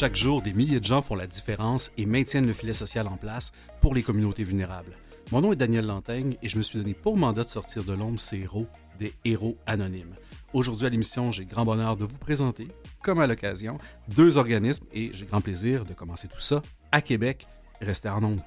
Chaque jour, des milliers de gens font la différence et maintiennent le filet social en place pour les communautés vulnérables. Mon nom est Daniel Lantaigne et je me suis donné pour mandat de sortir de l'ombre ces héros, des héros anonymes. Aujourd'hui à l'émission, j'ai grand bonheur de vous présenter, comme à l'occasion, deux organismes et j'ai grand plaisir de commencer tout ça à Québec. Restez en ondes.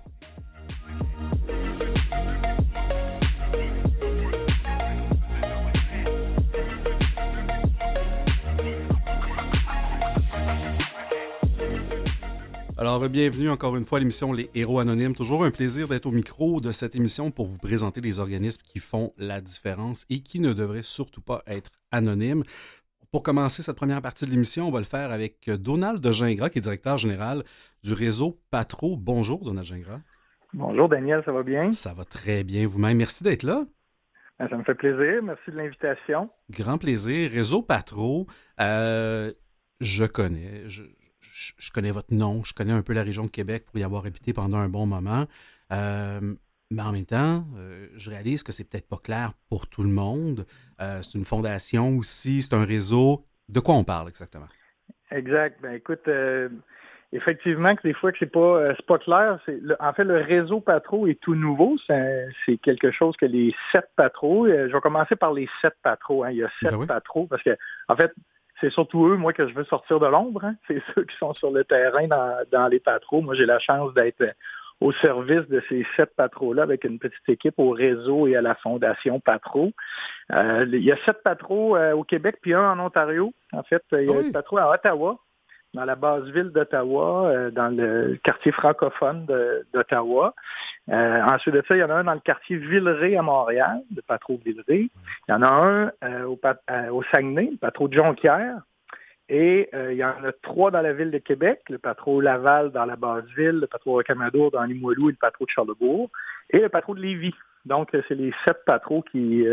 Alors, bienvenue encore une fois à l'émission Les Héros Anonymes. Toujours un plaisir d'être au micro de cette émission pour vous présenter les organismes qui font la différence et qui ne devraient surtout pas être anonymes. Pour commencer cette première partie de l'émission, on va le faire avec Donald de Gingras, qui est directeur général du réseau Patro. Bonjour, Donald Gingras. Bonjour, Daniel, ça va bien? Ça va très bien vous-même. Merci d'être là. Ben, ça me fait plaisir. Merci de l'invitation. Grand plaisir. Réseau Patro, euh, je connais. Je, je, connais votre nom, je connais un peu la région de Québec pour y avoir habité pendant un bon moment. Euh, mais en même temps, euh, je réalise que c'est peut-être pas clair pour tout le monde. Euh, c'est une fondation aussi, c'est un réseau. De quoi on parle exactement? Exact. Ben écoute, effectivement, que des fois que c'est pas pas clair. en fait, le réseau Patro est tout nouveau. C'est quelque chose que les sept Patro. je vais commencer par les sept Patro. Hein. Il y a sept ben Patro parce que, en fait, c'est surtout eux, moi, que je veux sortir de l'ombre. Hein. C'est ceux qui sont sur le terrain dans, les patros. Moi, j'ai la chance d'être au service de ces sept patros-là avec une petite équipe au réseau et à la fondation Patro. Euh, il y a sept patros euh, au Québec, puis un en Ontario. En fait, il y a un patro à Ottawa, dans la base ville d'Ottawa, euh, dans le quartier francophone d'Ottawa. Euh, ensuite de ça, il y en a un dans le quartier Villeray à Montréal, le patro Villeray. Il y en a un euh, au, au, Saguenay, le patro de Jonquière. Et il y en a trois dans la ville de Québec, le patro Laval dans la base ville, le patro Rocamadour dans Limoilou et le patro de Charlebourg, et le patro de Lévis. Donc, c'est les sept patros qui,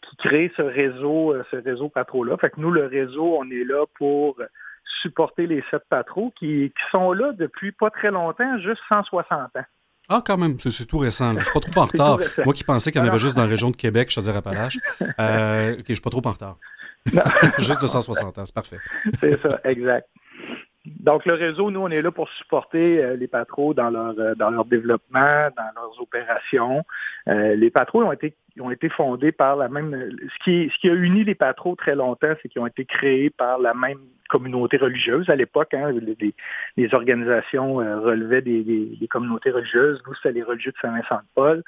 qui créent ce réseau, ce réseau patro-là. Fait que nous, le réseau, on est là pour supporter les sept patros qui, sont là depuis pas très longtemps, juste 160 ans. Ah, quand même, c'est tout récent. Je suis pas trop en retard. Moi qui pensais qu'il y en avait juste dans la région de Québec, je à Appalaches. Euh, ok, je suis pas trop en retard. juste de 160 ans, c'est parfait. c'est ça, exact. Donc, le réseau, nous, on est là pour supporter euh, les patros dans leur, euh, dans leur développement, dans leurs opérations. Euh, les patros ont été, ont été fondés par la même... Ce qui, ce qui a uni les patros très longtemps, c'est qu'ils ont été créés par la même communauté religieuse. À l'époque, hein, les, organisations relevaient des, des, communautés religieuses. Nous, c'était les religieux de Saint-Vincent-de-Paul.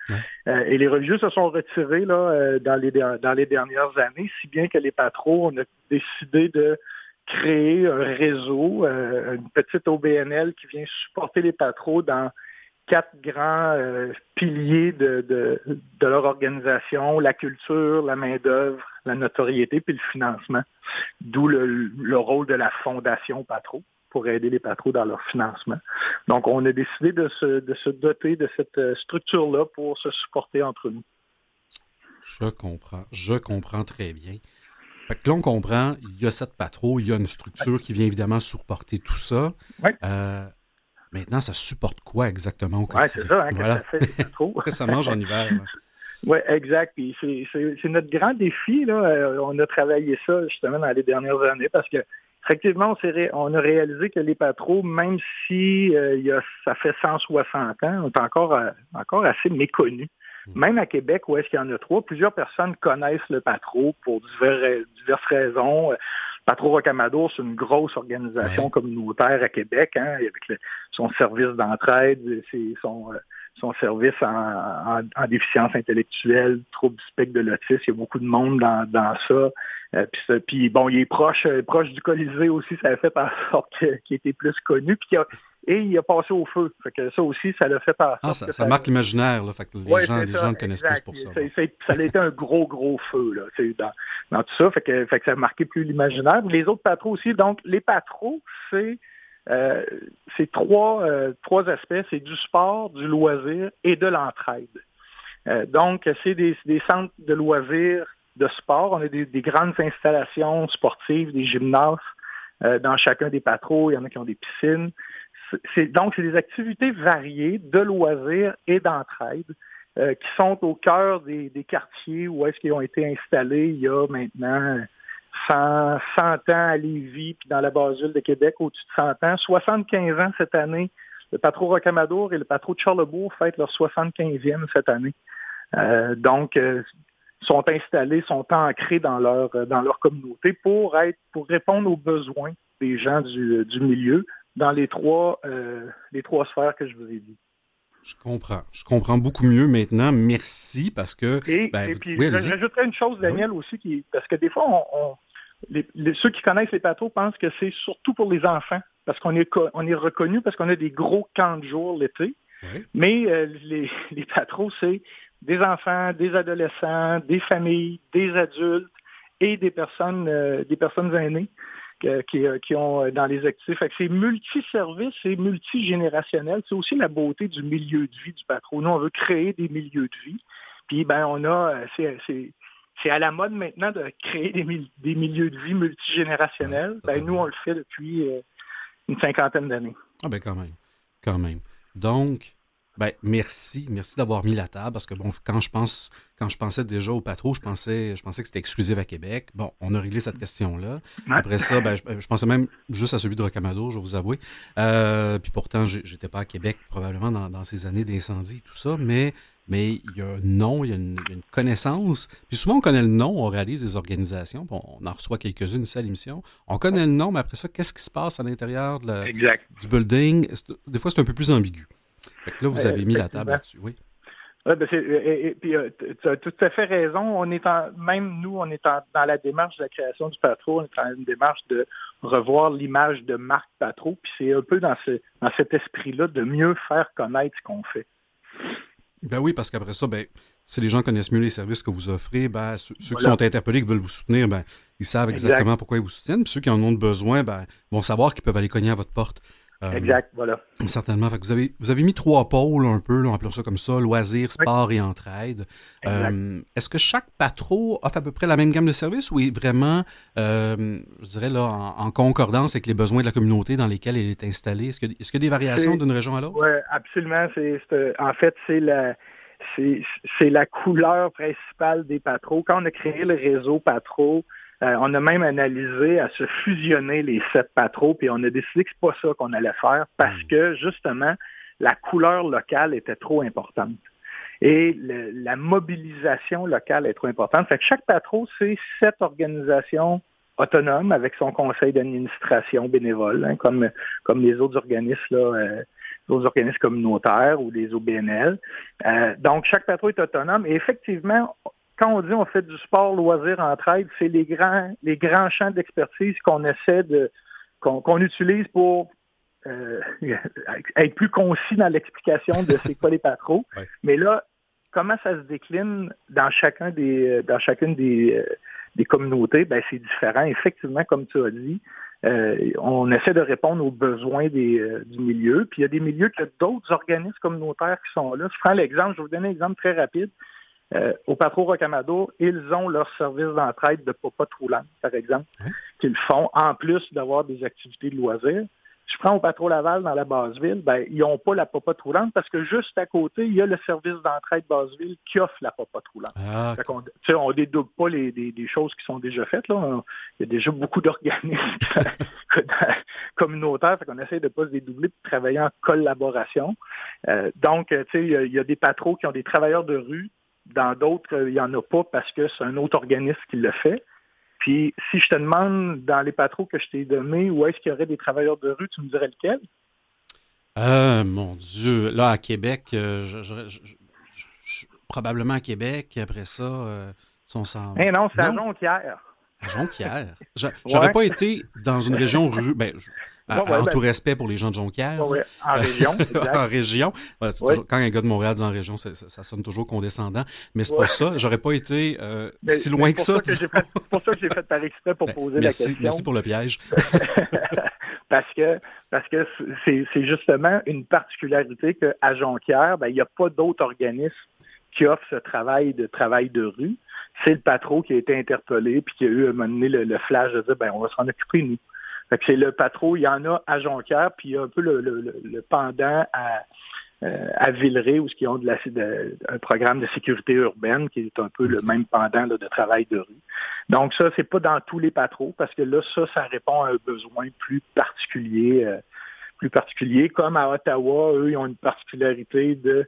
et les religieux se sont retirés là, dans, les, dans les dernières années, si bien que les patros, ont décidé de créer un réseau, euh, une petite OBNL qui vient supporter les patros dans quatre grands euh, piliers de, de, leur organisation, la culture, la main-d'œuvre, la notoriété, puis le financement. D'où le, rôle de la fondation Patro pour aider les patros dans leur financement. Donc, on a décidé de se, de se doter de cette euh, structure-là pour se supporter entre nous. Je comprends. Je comprends très bien. Fait que là, on comprend, il y a cette patrouille, il y a une structure qui vient évidemment supporter tout ça. Euh, maintenant, ça supporte quoi exactement au quotidien? Oui, c'est ça, hein, voilà. ça fait, ça mange en hiver. Oui, exact. c'est notre grand défi. Là. Euh, on a travaillé ça justement dans les dernières années parce que effectivement, on, on a réalisé que les patros, même si euh, il y a, ça fait 160 ans, sont encore, encore assez méconnus. Mm. Même à Québec, où est-ce qu'il y en a trois, plusieurs personnes connaissent le Patro pour diverses raisons. Patro Rocamadour, c'est une grosse organisation communautaire à Québec, hein, avec son service d'entraide, son, euh, son service en, déficience intellectuelle, trouble du spectre de l'autisme. Il y a beaucoup de monde dans, dans ça. Euh, puis, bon, il est proche, euh, proche du Colisée aussi, ça a fait en sorte qu'il était plus connu. Puis et il a passé au feu. Fait que ça aussi, ça l'a fait en ah, ça, marque l'imaginaire, les gens, les gens le connaissent plus pour ça. Ça, a été un gros, gros feu là, dans, dans tout ça. Fait que, fait que ça a marqué plus l'imaginaire. Les autres patros aussi. Donc, les patros, c'est euh, trois, euh, trois aspects. C'est du sport, du loisir et de l'entraide. Euh, donc, c'est des, des, centres de loisirs, de sport. On a des, des grandes installations sportives, des gymnases dans chacun des patros. Il y en a qui ont des piscines. Donc, c'est des activités variées de loisirs et d'entraide qui sont au cœur des, des quartiers où est-ce qu'ils ont été installés il y a maintenant 100, 100 ans à Lévis, puis dans la base ville de Québec, au-dessus de 100 ans. 75 ans cette année. Le patro Rocamadour et le patro de Charlebourg fêtent leur 75e cette année. Euh, donc, euh, sont installés, sont ancrés dans leur, dans leur communauté pour être, pour répondre aux besoins des gens du, du milieu dans les trois, euh, les trois sphères que je vous ai dit. Je comprends. Je comprends beaucoup mieux maintenant. Merci parce que. Et, ben, puis, j'ajouterais une chose, ben Daniel, aussi, qui, parce que des fois, on, les, ceux qui connaissent les patrons pensent que c'est surtout pour les enfants, parce qu'on est, on est reconnu parce qu'on a des gros camps de jour l'été. Mais euh, les, les c'est des enfants, des adolescents, des familles, des adultes et des personnes, euh, des personnes aînées. Euh, qui, ont euh, dans les actifs. C'est multiservice et multigénérationnel. C'est aussi la beauté du milieu de vie du patron. Nous, on veut créer des milieux de vie. Puis, ben, on a, euh, c'est à la mode maintenant de créer des, des milieux de vie multigénérationnels. ben, nous, on le fait depuis une cinquantaine d'années. Ah ben quand même, quand même. Donc, ben, merci. Merci d'avoir mis la table parce que bon, quand je pense, quand je pensais déjà au patron, je pensais, je pensais que c'était exclusif à Québec. Bon, on a réglé cette question-là. Après ça, ben, je, pensais même juste à celui de Rocamadour, je vais vous avouer. Euh, puis pourtant, j'étais pas à Québec probablement dans, ces années d'incendie et tout ça, mais mais il y a un nom, il y a une, connaissance. Puis souvent, on connaît le nom, on réalise des organisations, on en reçoit quelques-unes ici à l'émission. On connaît le nom, mais après ça, qu'est-ce qui se passe à l'intérieur du building? Des fois, c'est un peu plus ambigu là, vous avez mis la table là-dessus, oui. ben et, puis, euh, tu as tout à fait raison. On est en, même nous, on est dans la démarche de la création du Patro, on est dans une démarche de revoir l'image de marque Patro, puis c'est un peu dans, ce, dans cet esprit-là de mieux faire connaître ce qu'on fait. Ben oui, parce qu'après ça, ben, si les gens connaissent mieux les services que vous offrez, ben, ceux, qui sont interpellés, qui veulent vous soutenir, ben, ils savent exactement pourquoi ils vous soutiennent. Puis ceux qui en ont besoin, ben, vont savoir qu'ils peuvent aller cogner à votre porte. Euh, exact, voilà. Certainement. vous, avez, vous avez mis trois pôles un peu, on appelle ça comme ça, loisirs, sport et entraide. Euh, est-ce que chaque patro offre à peu près la même gamme de services ou est vraiment, euh, je dirais, là, en, concordance avec les besoins de la communauté dans lesquels elle est installée? Est-ce qu'il y, a des variations d'une région à l'autre? Oui, absolument. en fait, c'est la, c'est, la couleur principale des patros. Quand on a créé le réseau patro, euh, on a même analysé à se fusionner les sept patros, puis on a décidé que c'est pas ça qu'on allait faire parce hmm. que justement la couleur locale était trop importante. Et la mobilisation locale est trop importante. Fait que chaque patro, c'est sept organisations autonomes avec son conseil d'administration bénévole, hein, comme, comme les autres organismes là, euh, organismes communautaires ou les OBNL. Euh, donc, chaque patro est autonome. Et effectivement, quand on dit on fait du sport, loisir, entraide, c'est les grands, les grands champs d'expertise qu'on essaie de, qu'on utilise pour euh, être plus concis dans l'explication de c'est quoi les patros. Mais là, comment ça se décline dans chacun des, dans chacune des, euh, des communautés, ben c'est différent. Effectivement, comme tu as dit, euh, on essaie de répondre aux besoins des, du milieu. Puis il y a des milieux que d'autres organismes communautaires qui sont là. Je prends l'exemple, je vais vous donner un exemple très rapide. Euh, au Patro Rocamadour, ils ont leur service d'entraide de Papa Trouland, par exemple, qu'ils font en plus d'avoir des activités de loisirs. Je prends au Patro Laval dans la Basse-Ville, ben, ils n'ont pas la Papa Troulante parce que juste à côté, il y a le service d'entraide Basse-Ville qui offre la Papa Troulante. Ah, on ne dédouble pas les, des, choses qui sont déjà faites. Là. Il y a déjà beaucoup d'organismes communautaires, fait qu'on essaie de ne pas se dédoubler de travailler en collaboration. Euh, donc, il y, y a des patros qui ont des travailleurs de rue dans d'autres, il n'y en a pas parce que c'est un autre organisme qui le fait. Puis, si je te demande dans les patros que je t'ai donnés, où est-ce qu'il y aurait des travailleurs de rue, tu me dirais lequel? Euh, mon Dieu. Là, à Québec, euh, probablement à Québec. Après ça, euh, sont sans... Eh non, c'est à Jonquière. À Jonquière. J'aurais pas été dans une région rue. Ben, en ben tout respect pour les gens de Jonquière. en région. en région. quand un gars de Montréal dit en région, ça, sonne toujours condescendant. Mais c'est pas ça. J'aurais pas été euh, si loin que ça. C'est pour ça que j'ai fait par exprès pour ben, poser merci, la question. Merci pour le piège. parce que parce que c'est justement une particularité qu'à Jonquière, ben, il n'y a pas d'autres organismes qui offrent ce travail de travail de rue. C'est le patron qui a été interpellé puis qui a eu à un moment donné le, flash de dire ben on va s'en occuper nous c'est le patron, il y en a à Jonquière, puis il y a un peu le, pendant à, euh, à Villeray, où ils ont de la, un programme de sécurité urbaine, qui est un peu le même pendant de travail de rue. Donc ça, c'est pas dans tous les patros, parce que là, ça, ça répond à un besoin plus particulier, euh, plus particulier. Comme à Ottawa, eux, ils ont une particularité de,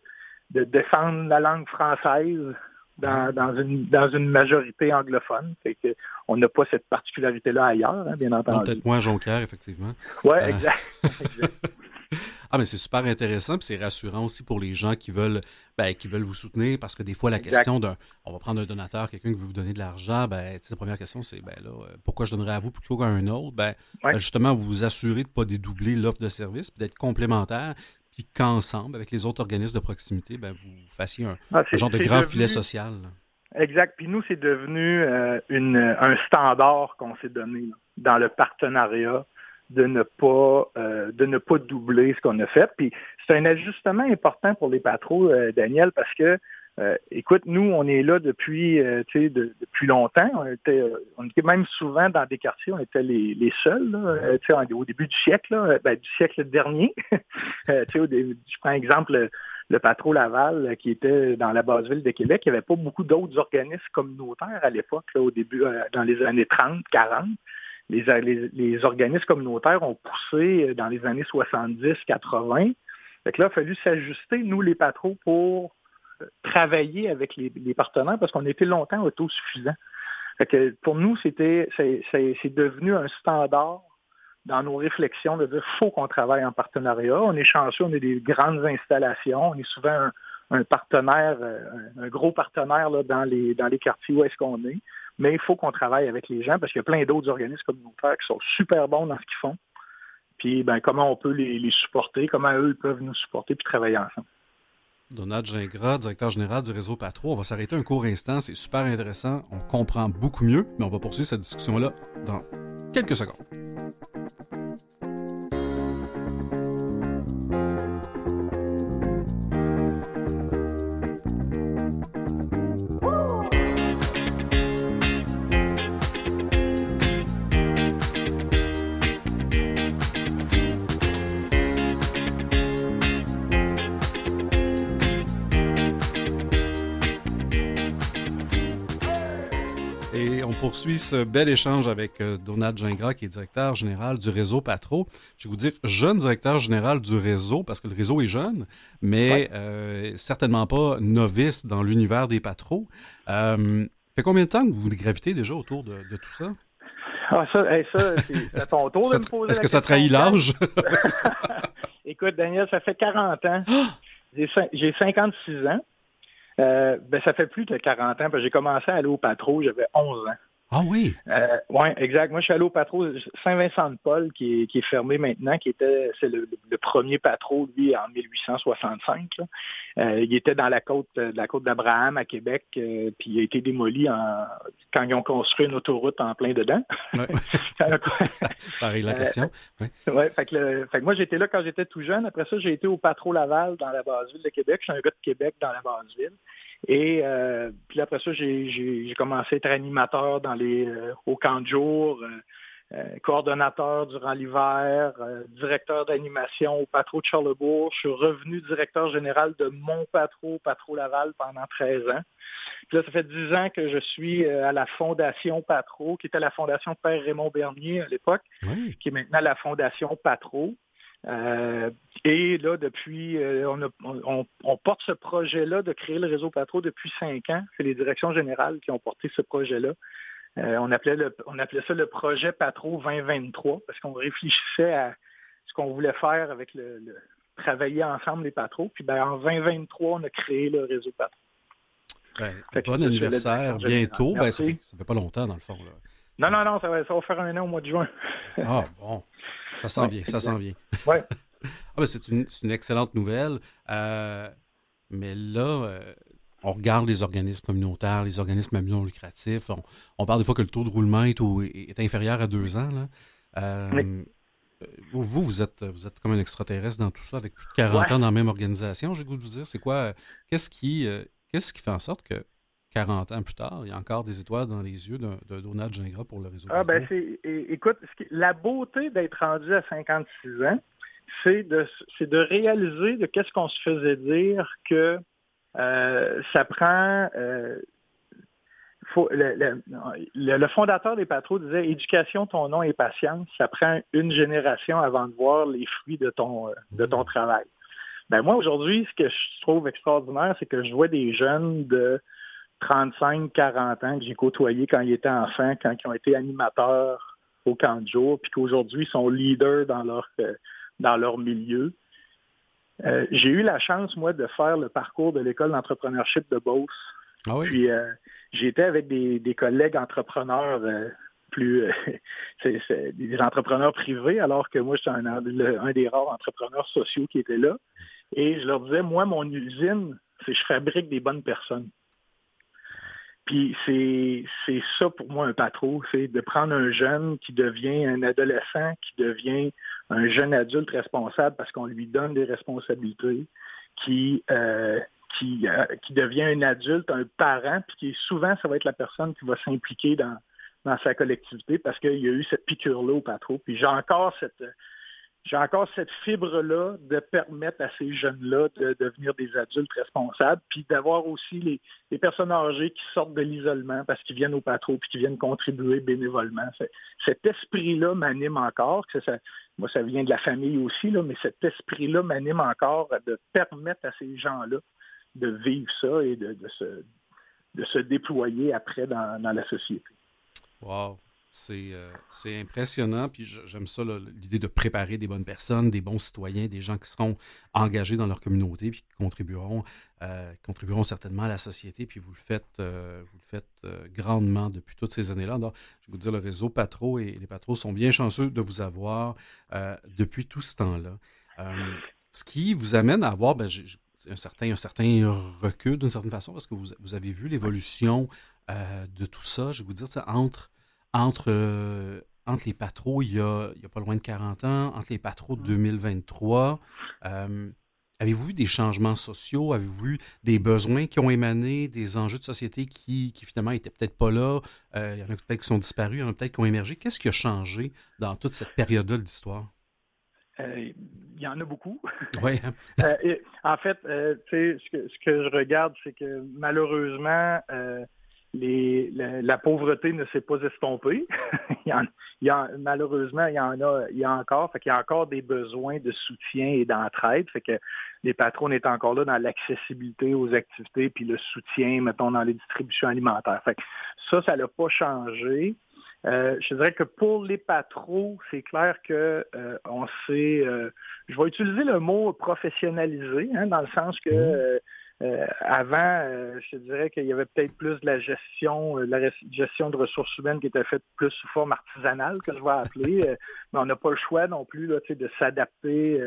de défendre la langue française dans, dans, une, dans une majorité anglophone. Fait que on n'a pas cette particularité-là ailleurs, hein, bien entendu. Peut-être moins Jonquière, effectivement. Oui, euh... exact. exact. Ah, mais c'est super intéressant, puis c'est rassurant aussi pour les gens qui veulent, ben, qui veulent vous soutenir, parce que des fois, la question d'un. On va prendre un donateur, quelqu'un qui veut vous donner de l'argent, ben, la première question, c'est ben là, pourquoi je donnerais à vous plutôt qu'à un autre? Ben, ouais. ben justement, vous vous assurez de ne pas dédoubler l'offre de service, d'être complémentaire, puis qu'ensemble, avec les autres organismes de proximité, ben, vous fassiez un, ah, un genre de grand devenu... filet social. Là. Exact. Puis nous, c'est devenu euh, une, un standard qu'on s'est donné là, dans le partenariat de ne pas euh, de ne pas doubler ce qu'on a fait. Puis c'est un ajustement important pour les patrons, euh, Daniel, parce que euh, écoute, nous, on est là depuis euh, de, depuis longtemps. On était, on était même souvent dans des quartiers, on était les, les seuls, là, au début du siècle, là, ben, du siècle dernier. au début, je prends exemple le, le patron Laval qui était dans la base ville de Québec. Il n'y avait pas beaucoup d'autres organismes communautaires à l'époque, au début, dans les années 30, 40 les, les, les, organismes communautaires ont poussé dans les années 70-80. Fait que là, il a fallu s'ajuster, nous, les patrons, pour euh, travailler avec les, partenaires parce qu'on était longtemps autosuffisants. Pour nous, c'est devenu un standard dans nos réflexions de dire faut qu'on travaille en partenariat. On est chanceux, on est des grandes installations, on est souvent un, partenaire, euh, un, gros partenaire là, dans, les, dans les quartiers où est-ce qu'on est mais il faut qu'on travaille avec les gens parce qu'il y a plein d'autres organismes communautaires qui sont super bons dans ce qu'ils font. Puis ben, comment on peut les, les supporter, comment eux peuvent nous supporter puis travailler ensemble? Donald Gingras, directeur général du réseau Patro. On va s'arrêter un court instant, c'est super intéressant, on comprend beaucoup mieux, mais on va poursuivre cette discussion-là dans quelques secondes. Ce bel échange avec euh, Donald Gingras, qui est directeur général du réseau Patro. Je vais vous dire jeune directeur général du réseau, parce que le réseau est jeune, mais ouais. euh, certainement pas novice dans l'univers des Patros. Euh, fait combien de temps que vous gravitez déjà autour de, de tout ça? Ah, ça, hey, ça c'est ton tour de me poser Est-ce que ça trahit l'âge? Écoute, Daniel, ça fait 40 ans. J'ai 56 ans. Euh, ben, ça fait plus de 40 ans, parce que j'ai commencé à aller au patro, j'avais 11 ans. Ah oui? Euh, oui, exact. Moi, je suis allé au patro Saint-Vincent-de-Paul, qui est, qui est fermé maintenant, qui était, c'est le, le, premier patro, lui, en 1865. Euh, il était dans la côte, la côte d'Abraham à Québec, euh, puis il a été démoli en, quand ils ont construit une autoroute en plein dedans. Ouais. ça, ça règle la question. Oui, ouais, fait, que le, fait que moi, j'étais là quand j'étais tout jeune. Après ça, j'ai été au patro Laval dans la base ville de Québec. Je suis un gars de Québec dans la base ville. Et euh, puis après ça, j'ai commencé à être animateur dans les, euh, au camp de jour, euh, coordonnateur durant l'hiver, directeur d'animation au Patro de Charlebourg. Je suis revenu directeur général de mon Patro, Patro Laval, pendant 13 ans. Puis là, ça fait 10 ans que je suis à la Fondation Patro, qui était la Fondation Père Raymond Bernier à l'époque, oui. qui est maintenant la Fondation Patro. Euh, et là, depuis, euh, on, a, on, on, porte ce projet-là de créer le réseau Patro depuis cinq ans. C'est les directions générales qui ont porté ce projet-là. Euh, on, appelait le, on appelait ça le projet Patro 2023 parce qu'on réfléchissait à ce qu'on voulait faire avec le, le, travailler ensemble les Patros. Puis ben, en 2023, on a créé le réseau Patro. Ben, bon anniversaire bientôt. Ben, ça, fait, ça fait pas longtemps, dans le fond. Là. Non, non, non, ça va, ça va faire un an au mois de juin. ah, bon. Ça s'en vient, ça s'en vient. Oui. ah, ben c'est une, une, excellente nouvelle. Euh, mais là, euh, on regarde les organismes communautaires, les organismes à non lucratifs. On, on, parle des fois que le taux de roulement est, au, est inférieur à deux ans. Là. Euh, oui. Vous, vous êtes, vous êtes comme un extraterrestre dans tout ça, avec plus de 40 ouais. ans dans la même organisation, j'ai goût de vous dire. C'est quoi, qu'est-ce qui, qu'est-ce qui fait en sorte que 40 ans plus tard, il y a encore des étoiles dans les yeux de, de Donald Gingras pour le réseau. Ah, ben c'est, écoute, la beauté d'être rendu à 56 ans, c'est de, c'est de réaliser de qu'est-ce qu'on se faisait dire que euh, ça prend, euh, faut, le, fondateur des Patros disait éducation, ton nom et patience, ça prend une génération avant de voir les fruits de ton, de ton mmh. travail. Ben moi, aujourd'hui, ce que je trouve extraordinaire, c'est que je vois des jeunes de 35, 40 ans que j'ai côtoyés quand ils étaient enfants, quand ils ont été animateurs au camp de jour, puis qu'aujourd'hui sont leaders dans leur, euh, dans leur milieu. Euh, j'ai eu la chance, moi, de faire le parcours de l'école d'entrepreneurship de Beauce. Ah puis euh, j'étais avec des, collègues entrepreneurs plus des entrepreneurs privés, alors que moi, j'étais un, un, des rares entrepreneurs sociaux qui étaient là. Et je leur disais, moi, mon usine, c'est je fabrique des bonnes personnes. Puis c'est ça pour moi un patron, c'est de prendre un jeune qui devient un adolescent, qui devient un jeune adulte responsable parce qu'on lui donne des responsabilités, qui, euh, qui, euh, qui devient un adulte, un parent, puis qui souvent, ça va être la personne qui va s'impliquer dans, dans sa collectivité parce qu'il y a eu cette piqûre-là au patron. Puis j'ai encore cette, j'ai encore cette fibre-là de permettre à ces jeunes-là de, devenir des adultes responsables, puis d'avoir aussi les, personnes âgées qui sortent de l'isolement parce qu'ils viennent au patron puis qui viennent contribuer bénévolement. Cet esprit-là m'anime encore. Moi, ça vient de la famille aussi, là, mais cet esprit-là m'anime encore de permettre à ces gens-là de vivre ça et de, se, de se déployer après dans la société. Wow. Euh, c'est impressionnant. Puis j'aime ça, l'idée de préparer des bonnes personnes, des bons citoyens, des gens qui seront engagés dans leur communauté puis qui contribueront, euh, contribueront certainement à la société. Puis vous le faites, euh, vous le faites grandement depuis toutes ces années-là. je vais vous dire, le réseau Patro et les Patros sont bien chanceux de vous avoir depuis tout ce temps-là. ce qui vous amène à avoir ben, un, certain, un certain recul d'une certaine façon parce que vous, vous avez vu l'évolution de tout ça. Je vais vous dire, entre entre, euh, entre les patros, il y, a, il y, a, pas loin de 40 ans, entre les patros de 2023. Euh, avez-vous vu des changements sociaux? Avez-vous vu des besoins qui ont émané, des enjeux de société qui, qui finalement n'étaient peut-être pas là? Euh, il y en a peut-être qui sont disparus, il y en a peut-être qui ont émergé. Qu'est-ce qui a changé dans toute cette période-là de l'histoire? il y en a beaucoup. Oui. en fait, ce que, ce, que, je regarde, c'est que malheureusement, la, pauvreté ne s'est pas estompée. il, y malheureusement, il y en a, il y a encore, fait qu'il y a encore des besoins de soutien et d'entraide. Fait que les patrons sont encore là dans l'accessibilité aux activités puis le soutien, mettons, dans les distributions alimentaires. Fait que ça, ça n'a pas changé. Euh, je dirais que pour les patrons, c'est clair que euh, on sait, euh, je vais utiliser le mot professionnalisé, hein, dans le sens que mmh. Euh, avant, euh, je dirais qu'il y avait peut-être plus de la gestion, euh, la gestion de ressources humaines qui était faite plus sous forme artisanale, que je vais appeler. mais on n'a pas le choix non plus là, de s'adapter,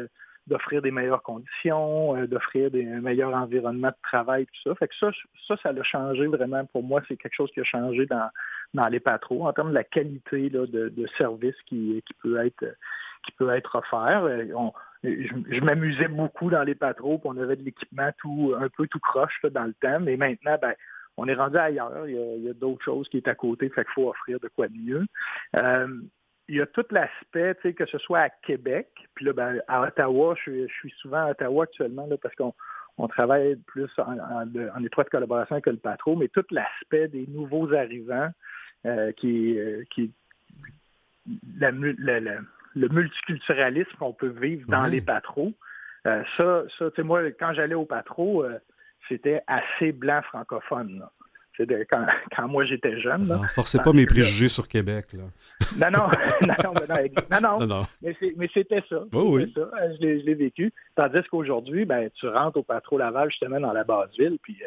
d'offrir des meilleures conditions, d'offrir des meilleurs environnements de travail, tout ça. Fait que ça, ça, ça a changé vraiment pour moi. C'est quelque chose qui a changé dans, dans les patros en termes de la qualité de, de, service qui, qui peut être qui peut être offert. Je, m'amusais beaucoup dans les patros, on avait de l'équipement tout un peu tout croche dans le temps, mais maintenant, ben, on est rendu ailleurs. Il y a, d'autres choses qui est à côté, fait qu'il faut offrir de quoi de mieux. Euh, il y a tout l'aspect, que ce soit à Québec, puis là, ben, à Ottawa, je, suis souvent à Ottawa actuellement là, parce qu'on travaille plus en, étroite collaboration avec le patron, mais tout l'aspect des nouveaux arrivants euh, qui, euh, qui la, le multiculturalisme qu'on peut vivre dans les patros. Euh, ça, ça tu sais, moi, quand j'allais au patro, euh, c'était assez blanc francophone. C'était quand, quand, moi j'étais jeune. Là, forcez pas mes préjugés sur Québec. Là. Non, non, non, non, non, non, mais c'était ça. Oh, oui. ça. Euh, je l'ai vécu. Tandis qu'aujourd'hui, ben, tu rentres au patro Laval justement dans la basse ville, puis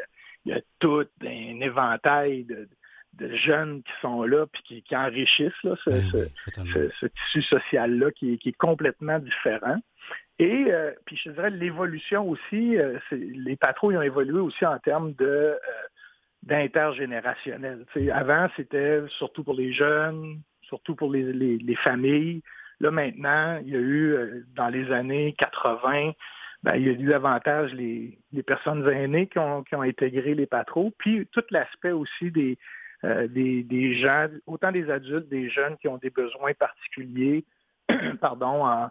il y a tout un éventail de, de jeunes qui sont là puis qui, enrichissent là, ce, tissu social-là qui, est complètement différent. Et euh, puis je dirais l'évolution aussi, euh, les patrouilles ont évolué aussi en termes de euh, d'intergénérationnel. avant, c'était surtout pour les jeunes, surtout pour les, familles. Là, maintenant, il y a eu, dans les années 80, ben, il y a eu davantage les, personnes aînées qui ont, qui ont intégré les patrouilles, puis tout l'aspect aussi des, euh, des, gens, autant des adultes, des jeunes qui ont des besoins particuliers, pardon, en,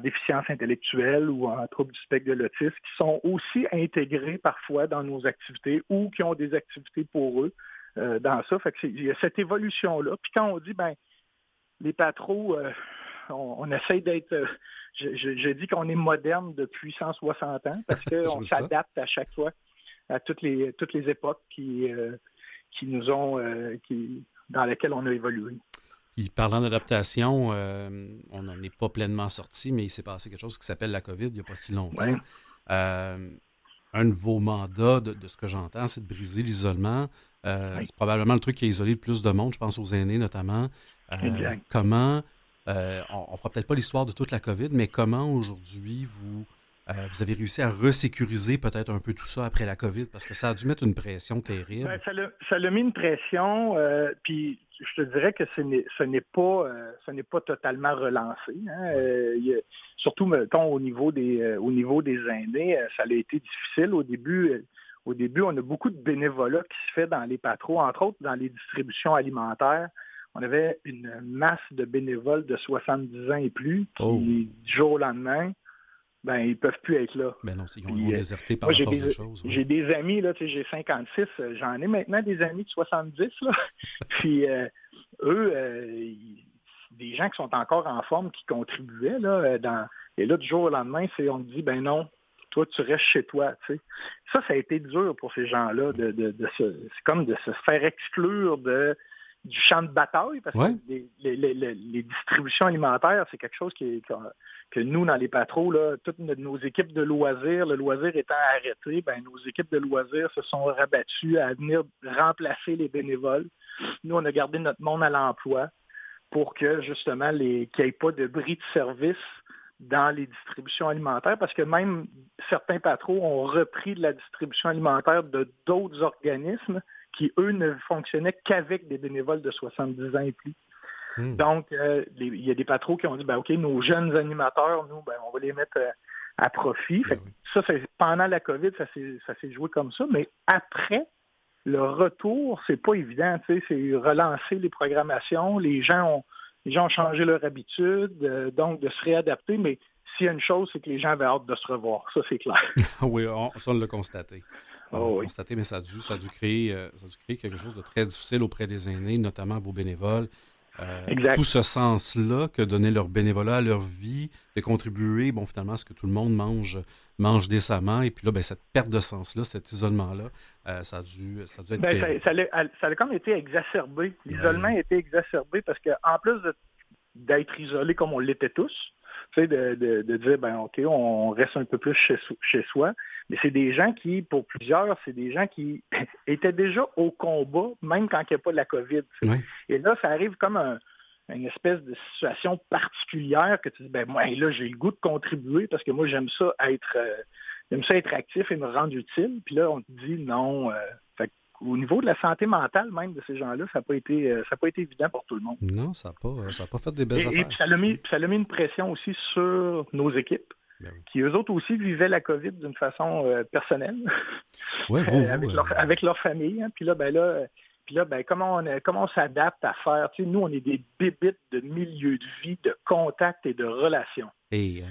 déficience intellectuelle ou en trouble du spectre de l'autisme, qui sont aussi intégrés parfois dans nos activités ou qui ont des activités pour eux. dans ça. Fait que il y a cette évolution-là. Puis quand on dit, ben, les patros, on, essaye d'être. Je, dis qu'on est moderne depuis 160 ans parce qu'on s'adapte à chaque fois à toutes les toutes les époques qui qui nous ont qui dans lesquelles on a évolué. Puis parlant d'adaptation, euh, on n'en est pas pleinement sorti, mais il s'est passé quelque chose qui s'appelle la COVID il n'y a pas si longtemps. Euh, un de vos mandats, de, ce que j'entends, c'est de briser l'isolement. Euh, c'est probablement le truc qui a isolé le plus de monde, je pense aux aînés notamment. comment, on ne fera peut-être pas l'histoire de toute la COVID, mais comment aujourd'hui vous euh, vous avez réussi à resécuriser peut-être un peu tout ça après la COVID parce que ça a dû mettre une pression terrible. Ben, ça l'a mis une pression, euh, puis je te dirais que ce n'est pas euh, ce n'est pas totalement relancé. Hein. surtout mettons au niveau des au niveau des aînés, ça a été difficile au début. Au début, on a beaucoup de bénévolat qui se fait dans les patros, entre autres dans les distributions alimentaires. On avait une masse de bénévoles de 70 ans et plus qui, oh. du jour au lendemain, ben ils peuvent plus être là. Ben non, ils ont, euh, déserté par la force des, choses. J'ai des amis, là, tu sais, j'ai 56, euh, j'en ai maintenant des amis de 70, là. Puis euh, eux, des gens qui sont encore en forme, qui contribuaient, là, dans... et là, du jour au lendemain, c'est on dit, ben non, toi, tu restes chez toi, tu sais. Ça, ça a été dur pour ces gens-là, de, de, de se... c'est comme de se faire exclure de du champ de bataille, parce que les, distributions alimentaires, c'est quelque chose qui que nous, dans les patrons, toutes nos équipes de loisirs, le loisir étant arrêté, ben, nos équipes de loisirs se sont rabattues à venir remplacer les bénévoles. Nous, on a gardé notre monde à l'emploi pour que justement les qu'il n'y ait pas de bris de service dans les distributions alimentaires, parce que même certains patrons ont repris de la distribution alimentaire de d'autres organismes qui, eux, ne fonctionnaient qu'avec des bénévoles de 70 ans et plus. Hmm. Donc, euh, il y a des patrons qui ont dit, ben, OK, nos jeunes animateurs, nous, ben, on va les mettre euh, à profit. Ben ça, pendant la COVID, ça s'est joué comme ça. Mais après, le retour, c'est pas évident. C'est relancer les programmations. Les gens ont, les gens ont changé leur habitude, euh, donc de se réadapter. Mais s'il y a une chose, c'est que les gens avaient hâte de se revoir. Ça, c'est clair. oui, on, ça, on l'a constaté. Oh, constaté, mais ça a, dû, ça, a dû créer, euh, ça a dû créer quelque chose de très difficile auprès des aînés, notamment vos bénévoles. Euh, tout ce sens-là que donner leur bénévolat à leur vie, de contribuer, bon, finalement, à ce que tout le monde mange, mange décemment. Et puis là, ben, cette perte de sens-là, cet isolement-là, euh, ça, a dû, ça a dû être. Ben, ça, ça, a, comme été exacerbé. L'isolement a été exacerbé parce qu'en plus d'être isolé comme on l'était tous, tu sais, de, de, dire, ben OK, on reste un peu plus chez, chez soi. Mais c'est des gens qui, pour plusieurs, c'est des gens qui étaient déjà au combat, même quand il n'y a pas de la COVID. Et là, ça arrive comme une espèce de situation particulière que tu dis, ben moi, là, j'ai le goût de contribuer parce que moi, j'aime ça être euh, j'aime ça être actif et me rendre utile. Puis là, on te dit non. Euh, au niveau de la santé mentale même de ces gens-là, ça n'a pas été euh, ça pas été évident pour tout le monde. Non, ça n'a pas, pas fait des belles affaires. Et puis ça a mis, ça a mis une pression aussi sur nos équipes. Ben qui eux autres aussi vivaient la COVID d'une façon euh, personnelle, avec, leur, avec, leur, famille. Hein. Puis là, ben là, puis là, ben, comment on, comment on s'adapte à faire? Tu sais, nous, on est des bébites de milieu de vie, de contact et de relations. Et, hein.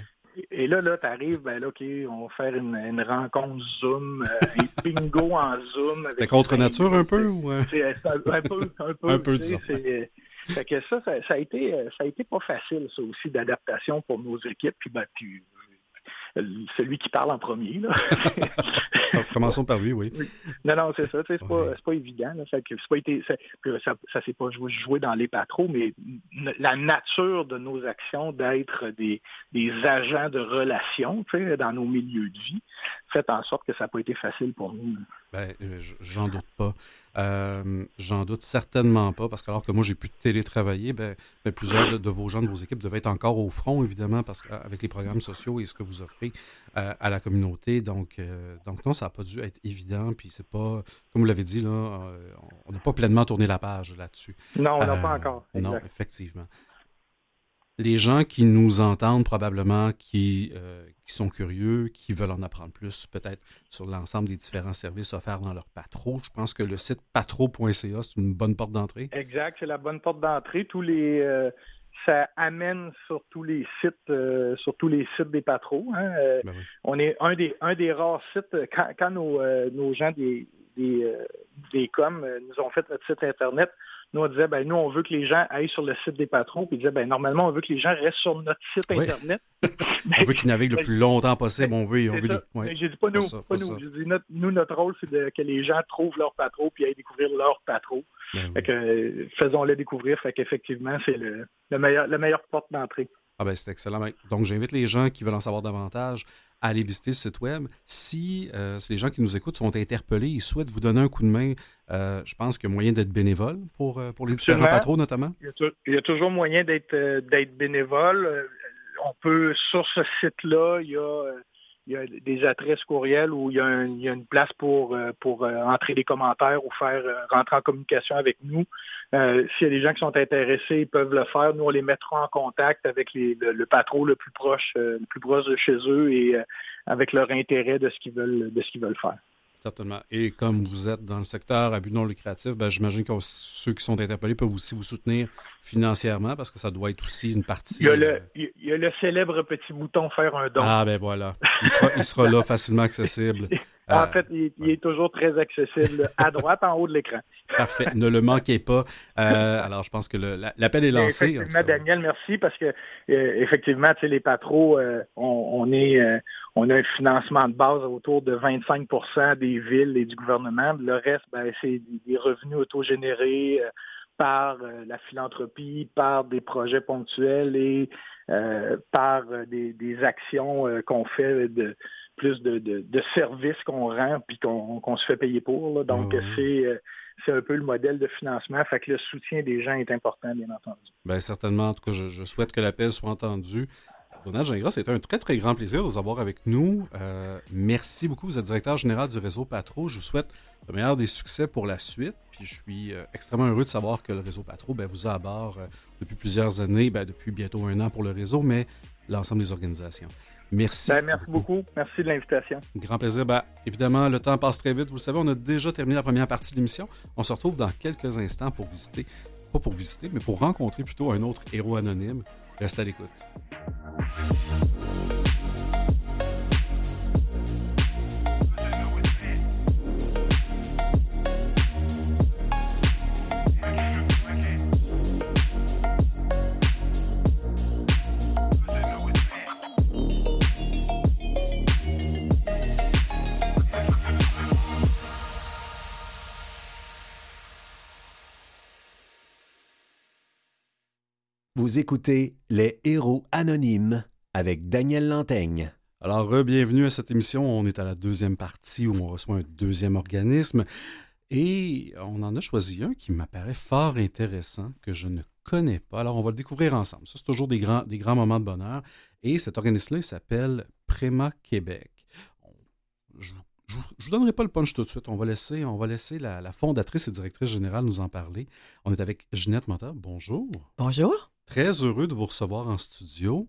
Et là, là, tu arrives, ben là, OK, on va faire une, rencontre Zoom, euh, un bingo en Zoom. C'était contre nature un peu? Ou... Euh? C'est un, peu, un peu. un peu. Fait que ça, ça, a été, ça a été pas facile, ça aussi, d'adaptation pour nos équipes. Puis, ben, puis celui qui parle en premier. Là. Commençons par lui, oui. Non, non, c'est ça. C'est pas, pas évident. Ça, pas été, ça, ça, s'est pas joué, dans les patros, mais la nature de nos actions d'être des, des agents de relation dans nos milieux de vie fait en sorte que ça n'a pas été facile pour nous. Ben, euh, j'en doute pas. Euh, j'en doute certainement pas, parce que alors que moi, j'ai pu télétravailler, ben, ben plusieurs de, vos gens, de vos équipes devaient être encore au front, évidemment, parce qu'avec les programmes sociaux et ce que vous offrez euh, à la communauté. Donc, donc non, ça n'a pas dû être évident. Puis c'est pas, comme vous l'avez dit, là, on n'a pas pleinement tourné la page là-dessus. Non, on n'a pas encore. Non, effectivement les gens qui nous entendent probablement, qui, euh, qui sont curieux, qui veulent en apprendre plus, peut-être sur l'ensemble des différents services offerts dans leur patro. Je pense que le site patro.ca, c'est une bonne porte d'entrée. Exact, c'est la bonne porte d'entrée. Tous les euh, ça amène sur tous les sites, euh, sur tous les sites des patros. Hein. Ben on est un des un des rares sites quand, nos, nos gens des, des, des coms nous ont fait notre site Internet, nous, on disait, ben, nous, on veut que les gens aillent sur le site des patrons, puis ils disaient, ben, normalement, on veut que les gens restent sur notre site Internet. on veut qu'ils naviguent le plus longtemps possible, on veut. On veut les... J'ai dit, pas nous, pas, nous. Dit, notre, nous, notre rôle, c'est que les gens trouvent leur patron, puis aillent découvrir leur patron. Ben fait que, faisons-les découvrir. Fait qu'effectivement, c'est le, le meilleur, la meilleure porte d'entrée. Ah ben c'est excellent. Donc j'invite les gens qui veulent en savoir davantage à aller visiter ce site web. Si, euh, les gens qui nous écoutent sont interpellés et souhaitent vous donner un coup de main, euh, je pense qu'il y a moyen d'être bénévole pour, euh, pour les différents patrons notamment. Il y, a, toujours moyen d'être d'être bénévole. On peut, sur ce site-là, il y a il y a des adresses courriels où il y a, une place pour, euh, pour euh, entrer des commentaires ou faire euh, rentrer en communication avec nous. S'il y a des gens qui sont intéressés, ils peuvent le faire. Nous, on les mettra en contact avec le, le, patron le plus proche, le plus proche de chez eux et avec leur intérêt de ce qu'ils veulent, de ce qu'ils veulent faire. Certainement. Et comme vous êtes dans le secteur à but non lucratif, ben, j'imagine que ceux qui sont interpellés peuvent aussi vous soutenir financièrement parce que ça doit être aussi une partie. Il y a le, il y a le célèbre petit bouton faire un don. Ah, ben voilà. Il sera, il sera là facilement accessible. en euh, fait, il, est toujours très accessible à droite en haut de l'écran. Parfait. Ne le manquez pas. Euh, alors, je pense que l'appel est lancé. Effectivement, Daniel, merci parce que euh, effectivement, tu sais, les patros, on, est, on a un financement de base autour de 25% des villes et du gouvernement. Le reste, ben, c'est des revenus autogénérés par la philanthropie, par des projets ponctuels et par des, des actions qu'on fait de plus de, de, services qu'on rend puis qu'on se fait payer pour. Donc, c'est c'est un peu le modèle de financement. Fait que le soutien des gens est important, bien entendu. Bien, certainement. En tout cas, je, souhaite que l'appel soit entendu. Donald Gingras, c'était un très, très grand plaisir de vous avoir avec nous. Euh, merci beaucoup. Vous êtes directeur général du réseau Patro. Je vous souhaite le meilleur des succès pour la suite. Puis je suis euh, extrêmement heureux de savoir que le réseau Patro ben, vous a à bord euh, depuis plusieurs années, ben, depuis bientôt un an pour le réseau, mais l'ensemble des organisations. Merci. Ben, merci beaucoup. Merci de l'invitation. Grand plaisir. Ben, évidemment, le temps passe très vite. Vous le savez, on a déjà terminé la première partie de l'émission. On se retrouve dans quelques instants pour visiter, pas pour visiter, mais pour rencontrer plutôt un autre héros anonyme. Reste à l'écoute. Vous écoutez Les Héros Anonymes avec Daniel Lantaigne. Alors, bienvenue à cette émission. On est à la deuxième partie où on reçoit un deuxième organisme. Et on en a choisi un qui m'apparaît fort intéressant, que je ne connais pas. Alors, on va le découvrir ensemble. Ça, c'est toujours des grands, des grands moments de bonheur. Et cet organisme-là, s'appelle Préma Québec. Je ne vous donnerai pas le punch tout de suite. On va laisser, on va laisser la, la fondatrice et directrice générale nous en parler. On est avec Ginette Montard. Bonjour. Bonjour. Très heureux de vous recevoir en studio.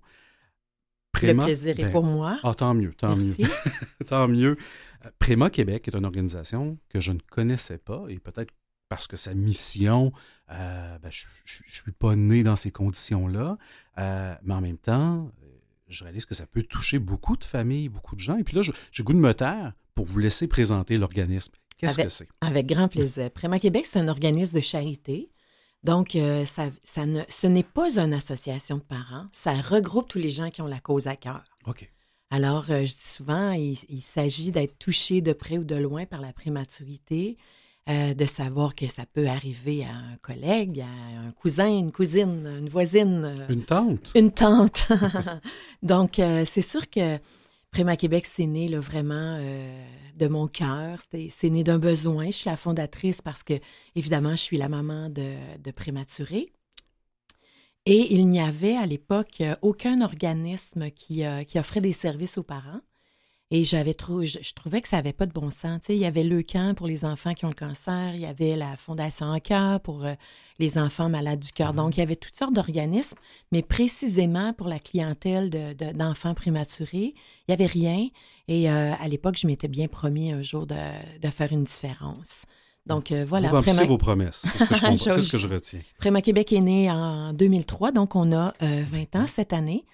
le plaisir est ben, pour moi. Ah, tant mieux, tant mieux. tant mieux. Euh, Préma Québec est une organisation que je ne connaissais pas et peut-être parce que sa mission, euh, ben, je ne suis pas né dans ces conditions-là, euh, mais en même temps, je réalise que ça peut toucher beaucoup de familles, beaucoup de gens. Et puis là, j'ai goût de me taire pour vous laisser présenter l'organisme. Qu'est-ce que c'est? Avec grand plaisir. Préma Québec, c'est un organisme de charité donc, euh, ça, ça ne, ce n'est pas une association de parents, ça regroupe tous les gens qui ont la cause à cœur. OK. Alors, euh, je dis souvent, il, s'agit d'être touché de près ou de loin par la prématurité, euh, de savoir que ça peut arriver à un collègue, à un cousin, une cousine, une voisine. une tante. Une tante. Donc, c'est sûr que Préma Québec, c'est né vraiment de mon cœur. C'est né d'un besoin. Je suis la fondatrice parce que, évidemment, je suis la maman de, de prématurés. Et il n'y avait à l'époque aucun organisme qui, euh, qui, offrait des services aux parents. Et j'avais trop, je, trouvais que ça n'avait pas de bon sens. il y avait le camp pour les enfants qui ont le cancer, il y avait la Fondation en cœur pour euh, les enfants malades du cœur. Donc, il y avait toutes sortes d'organismes, mais précisément pour la clientèle d'enfants prématurés, il n'y avait rien. Et euh, à l'époque, je m'étais bien promis un jour de, faire une différence. Donc euh, voilà. Vous Préma... vos promesses, c'est ce, que je retiens. Préma Québec est né en 2003, donc on a 20 ans cette année.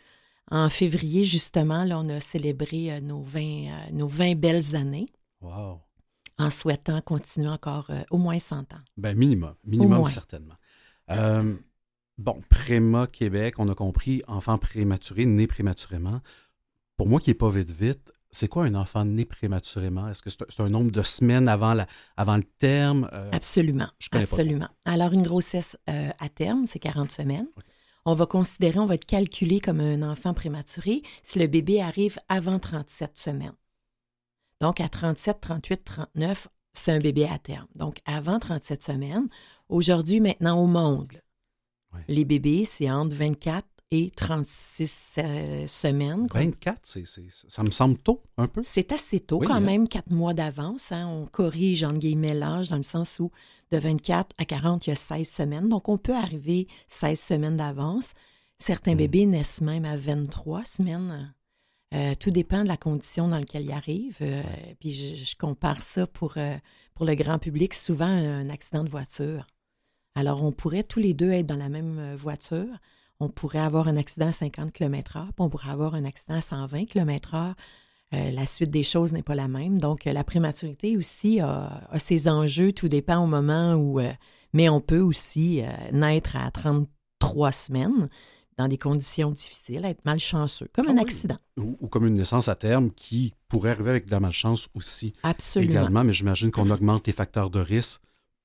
En février, justement, là, on a célébré nos, 20, nos 20 belles années. Wow. en souhaitant continuer encore euh, au moins 100 ans. Ben, minimum. Minimum, certainement. Euh, bon, Préma Québec, on a compris, enfant prématuré, né prématurément. Pour moi qui n'est pas vite vite, c'est quoi un enfant né prématurément? Est-ce que c'est un nombre de semaines avant, la, avant le terme? Euh, Absolument. je connais pas absolument. Alors, une grossesse euh, à terme, c'est 40 semaines. On va considérer, on va être calculé comme un enfant prématuré si le bébé arrive avant 37 semaines. Donc, à 37, 38, 39, c'est un bébé à terme. Donc, avant 37 semaines, aujourd'hui, maintenant au monde, Ouais. les bébés, c'est entre 24 et 36 euh, semaines. qu'on 24, c'est, c'est- ça me semble tôt, un peu. c'est assez tôt, Oui, quand hein. même, quatre mois d'avance. hein. On corrige, entre guillemets, l'âge, dans le sens où de 24 à 40, il y a 16 semaines. Donc, on peut arriver 16 semaines d'avance. Certains Mm. bébés naissent même à 23 semaines. Euh, tout dépend de la condition dans laquelle ils arrivent. Euh, puis, je, je compare ça pour, euh, pour le grand public, souvent un accident de voiture. Alors, on pourrait tous les deux être dans la même voiture. On pourrait avoir un accident à 50 km/h, puis on pourrait avoir un accident à 120 km/h. Euh, la suite des choses n'est pas la même. Donc, euh, la prématurité aussi a, a ses enjeux. Tout dépend au moment où. euh, mais on peut aussi naître à 33 semaines dans des conditions difficiles, être malchanceux, comme Ah un oui. accident. Ou, ou comme une naissance à terme qui pourrait arriver avec de la malchance aussi Absolument. également, mais j'imagine qu'on augmente les facteurs de risque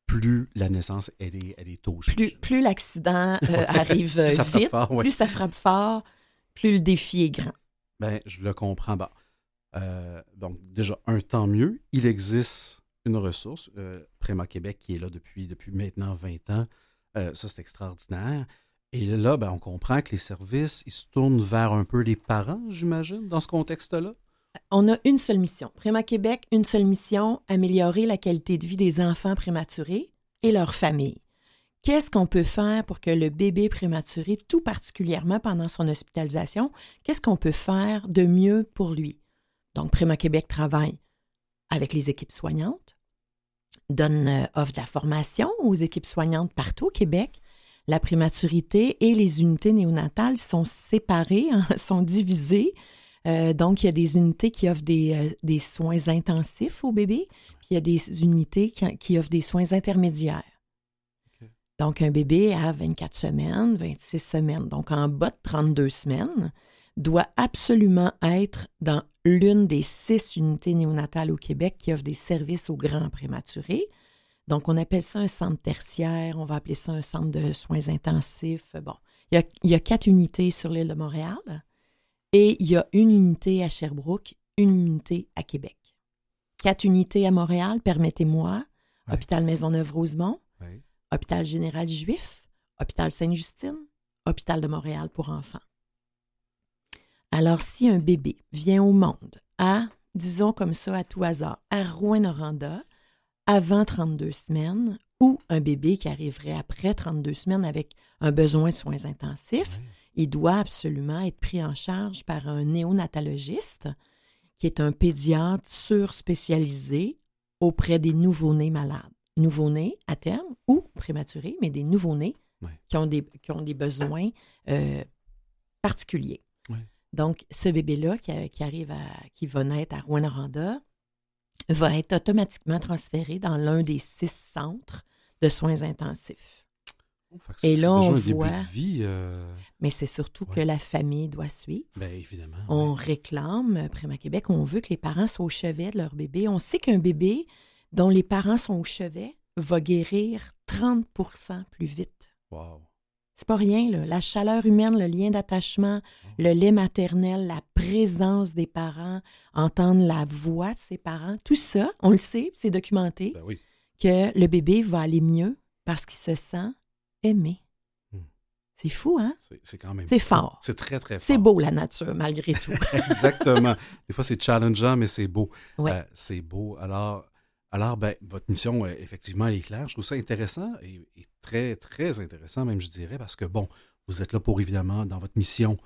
plus la naissance elle est, elle est tôt. Plus, l'accident euh, arrive Ça vite, fort, ouais. plus ça frappe fort, plus le défi est grand. Ben, je le comprends. Bon. Euh, donc, déjà, un tant mieux. Il existe une ressource, euh, Préma Québec, qui est là depuis, depuis maintenant 20 ans. Euh, ça, c'est extraordinaire. Et là, ben, on comprend que les services, ils se tournent vers un peu les parents, j'imagine, dans ce contexte-là. On a une seule mission. Préma Québec, une seule mission, améliorer la qualité de vie des enfants prématurés et leurs familles. Qu'est-ce qu'on peut faire pour que le bébé prématuré, tout particulièrement pendant son hospitalisation, qu'est-ce qu'on peut faire de mieux pour lui? Donc, Préma Québec travaille avec les équipes soignantes, donne, euh, offre de la formation aux équipes soignantes partout au Québec. La prématurité et les unités néonatales sont séparées, hein, sont divisées. Euh, donc, il y a des unités qui offrent des, euh, des soins intensifs au bébé, puis il y a des unités qui, qui offrent des soins intermédiaires. Donc, un bébé à 24 semaines, 26 semaines, donc en bas de 32 semaines, doit absolument être dans l'une des six unités néonatales au Québec qui offrent des services aux grands prématurés. Donc, on appelle ça un centre tertiaire, on va appeler ça un centre de soins intensifs. Bon, il y a, il y a quatre unités sur l'île de Montréal et il y a une unité à Sherbrooke, une unité à Québec. Quatre unités à Montréal, permettez-moi. Ouais. Hôpital Maisonneuve-Rosemont. Hôpital Général Juif, Hôpital Sainte-Justine, Hôpital de Montréal pour enfants. Alors, si un bébé vient au monde à, disons comme ça à tout hasard, à Rouen-Noranda, avant 32 semaines, ou un bébé qui arriverait après 32 semaines avec un besoin de soins intensifs, il doit absolument être pris en charge par un néonatologiste, qui est un pédiatre surspécialisé auprès des nouveau-nés malades. Nouveau-nés à terme ou prématurés, mais des nouveau-nés qui, ont des, qui ont des besoins euh, particuliers. Donc, ce bébé-là qui, a- qui arrive à, qui va naître à Rouen-Noranda va être automatiquement transféré dans l'un des six centres de soins intensifs. Et là, on voit- vie. euh, Mais c'est surtout Ouais. que la famille doit suivre. ben, évidemment. On ouais. réclame, euh, Préma Québec, on veut que les parents soient au chevet de leur bébé. On sait qu'un bébé dont les parents sont au chevet va guérir 30% plus vite. Wow. C'est pas rien, là. La chaleur humaine, le lien d'attachement, le lait maternel, la présence des parents, entendre la voix de ses parents, tout ça, on le sait, c'est documenté, Ben oui. que le bébé va aller mieux parce qu'il se sent aimé. Hmm. C'est fou, hein? C'est, quand même. C'est fort. C'est très, très fort. C'est beau, la nature, malgré tout. Exactement. Des fois, c'est challengeant, mais c'est beau. Ouais. Euh, c'est beau. Alors, alors ben, votre mission, euh, effectivement, elle est claire. Je trouve ça intéressant et, et très, très intéressant, même, je dirais, parce que, bon, vous êtes là pour, évidemment, dans votre mission,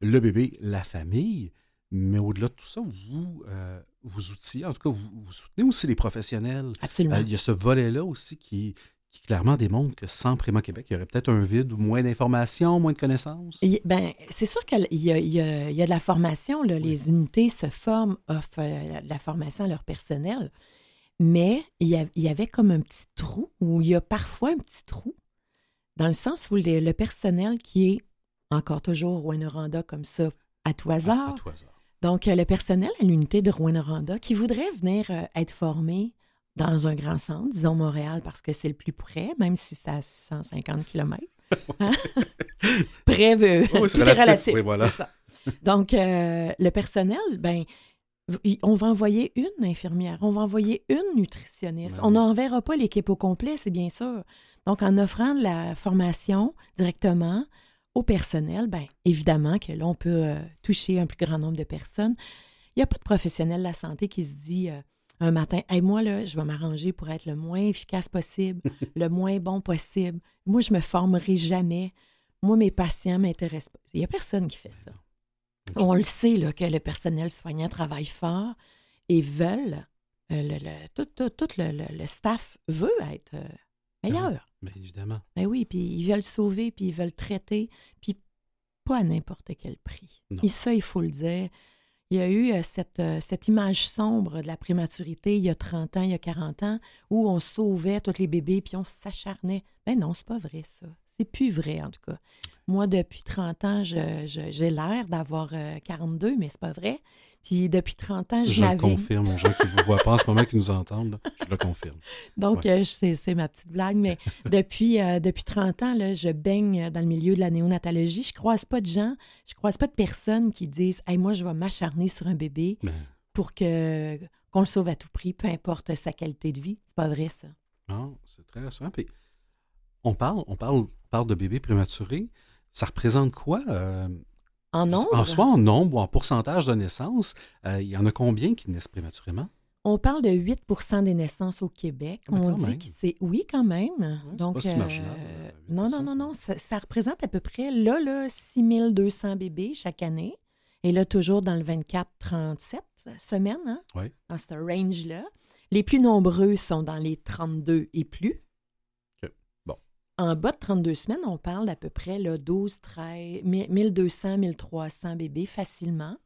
le bébé, la famille, mais au-delà de tout ça, vous, euh, vous outillez, en tout cas, vous, vous soutenez aussi les professionnels. Absolument. Euh, il y a ce volet-là aussi qui, qui clairement démontre que sans Préma Québec, il y aurait peut-être un vide ou moins d'informations, moins de connaissances. Ben, c'est sûr qu'il y a, y y de la formation. là. Les unités se forment, offrent de la formation à leur personnel. Mais il y, avait comme un petit trou, ou il y a parfois un petit trou, dans le sens où le, le personnel qui est encore toujours Rouen-Noranda comme ça, à tout hasard, à tout hasard. donc, euh, le personnel à l'unité de Rouen-Noranda qui voudrait venir euh, être formé dans un grand centre, disons Montréal, parce que c'est le plus près, même si c'est à 150 km. près, euh, Oui, est relatif, oui, voilà. Donc, euh, le personnel, ben, on va envoyer une infirmière, on va envoyer une nutritionniste. Ben on n'enverra pas l'équipe au complet, c'est bien sûr. Donc, en offrant de la formation directement au personnel, ben, évidemment que là, on peut euh, toucher un plus grand nombre de personnes. Il n'y a pas de professionnel de la santé qui se dit euh, un matin, hey, moi, là, je vais m'arranger pour être le moins efficace possible, le moins bon possible. Moi, je me formerai jamais. Moi, mes patients m'intéressent pas. Il n'y a personne qui fait ça. On le sait là, que le personnel soignant travaille fort et veulent, euh, le, le- tout, tout- tout le, staff veut être euh, meilleur. Bien évidemment. Ben oui, puis ils veulent sauver, puis ils veulent traiter, puis pas à n'importe quel prix. Non. Et ça, il faut le dire. Il y a eu euh, cette, cette image sombre de la prématurité il y a 30 ans, il y a 40 ans, où on sauvait tous les bébés, puis on s'acharnait. Ben non, c'est pas vrai, ça. C'est plus vrai, en tout cas. Moi, depuis 30 ans, je- je- j'ai l'air d'avoir euh, 42, mais c'est pas vrai. Puis depuis 30 ans, je, Je le confirme aux gens qui ne vous voient pas en ce moment, qui nous entendent. là, je le confirme. Donc, euh, c'est, c'est ma petite blague, mais depuis, euh, depuis 30 ans, là, je baigne dans le milieu de la néonatologie. Je croise pas de gens, je croise pas de personnes qui disent hey, moi, je vais m'acharner sur un bébé Mais pour que, qu'on le sauve à tout prix, peu importe sa qualité de vie. C'est pas vrai, ça. non, c'est très rassurant. Puis, on parle, on parle, on parle de bébés prématurés. Ça représente quoi? euh, En nombre, En soit en nombre ou en pourcentage de naissance, euh, il y en a combien qui naissent prématurément? on parle de 8% des naissances au Québec. Ah, on dit même. que c'est. Oui, quand même. c'est Donc, pas si euh, marginal, euh, non, non, 8%, non, non. Ça, ça représente à peu près, là, là 6200 bébés chaque année. Et là, toujours dans le 24-37 semaines, hein, Oui. dans ce range-là. Les plus nombreux sont dans les 32 et plus. En bas de 32 semaines, on parle d'à peu près là, 12, 13, 1200, 1300 bébés facilement.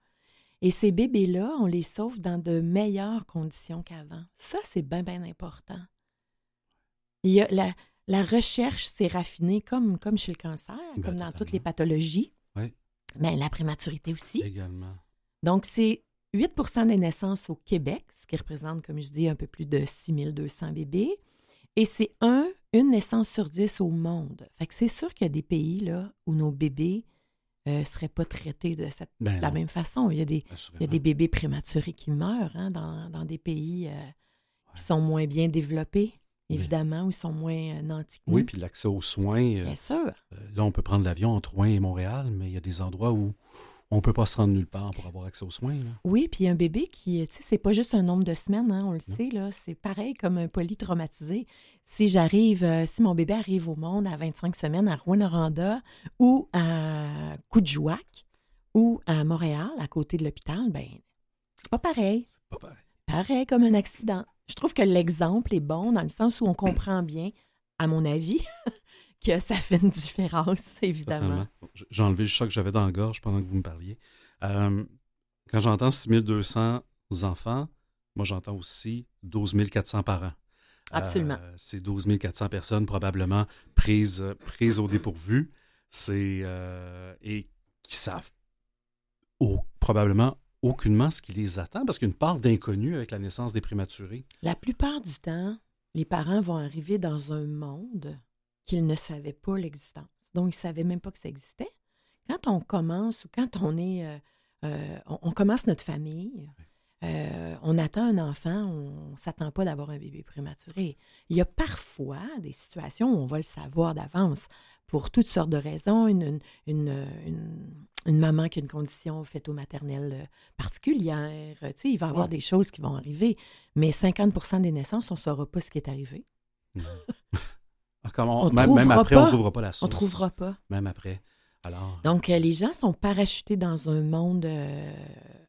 Et ces bébés-là, on les sauve dans de meilleures conditions qu'avant. Ça, c'est bien, bien important. Il y a la, la recherche s'est raffinée comme, comme chez le cancer, Ben, comme dans toutes les pathologies. Oui. Mais la prématurité aussi. Également. Donc, c'est 8% des naissances au Québec, ce qui représente, comme je dis, un peu plus de 6200 bébés. Et c'est un, une naissance sur 10 au monde. Fait que c'est sûr qu'il y a des pays là, où nos bébés ne seraient pas traités de cette, Ben la même façon. Il y a des, il y a des bébés prématurés qui meurent hein, dans, dans des pays euh, qui sont moins bien développés, évidemment, où ils sont moins euh, nantis Oui, puis l'accès aux soins. euh, Bien sûr. euh, là, on peut prendre l'avion entre Rouen et Montréal, mais il y a des endroits où on ne peut pas se rendre nulle part pour avoir accès aux soins. là. Oui, puis un bébé qui, tu sais, c'est pas juste un nombre de semaines, hein, on le Non. sait, là, c'est pareil comme un polytraumatisé. Si j'arrive, euh, si mon bébé arrive au monde à 25 semaines à Rouen-Noranda ou à Coudjouac ou à Montréal, à côté de l'hôpital, ben c'est pas pareil. C'est pas pareil. Pareil comme un accident. Je trouve que l'exemple est bon dans le sens où on comprend bien, à mon avis, que ça fait une différence, évidemment. J'ai enlevé le choc que j'avais dans la gorge pendant que vous me parliez. Euh, quand j'entends 6200 enfants, moi j'entends aussi 12 400 parents. Absolument. Euh, c'est 12 400 personnes probablement prises, prises au dépourvu. C'est euh, et qui savent au- probablement aucunement ce qui les attend parce qu'il y a une part d'inconnu avec la naissance des prématurés. La plupart du temps, les parents vont arriver dans un monde qu'ils ne savaient pas l'existence. Donc, ils ne savaient même pas que ça existait. Quand on commence ou quand on est. euh, euh, on, on commence notre famille, euh, on attend un enfant, on ne s'attend pas d'avoir un bébé prématuré. Il y a parfois des situations où on va le savoir d'avance pour toutes sortes de raisons. Une, une, une, une- une maman qui a une condition fœto-maternelle particulière, tu sais, il va y avoir Ouais. des choses qui vont arriver. Mais 50% des naissances, on ne saura pas ce qui est arrivé. Ah, comment- On même, après, on pas. ne trouvera pas la On source. ne trouvera pas. Même après. Alors, Donc, euh, les gens sont parachutés dans un monde euh,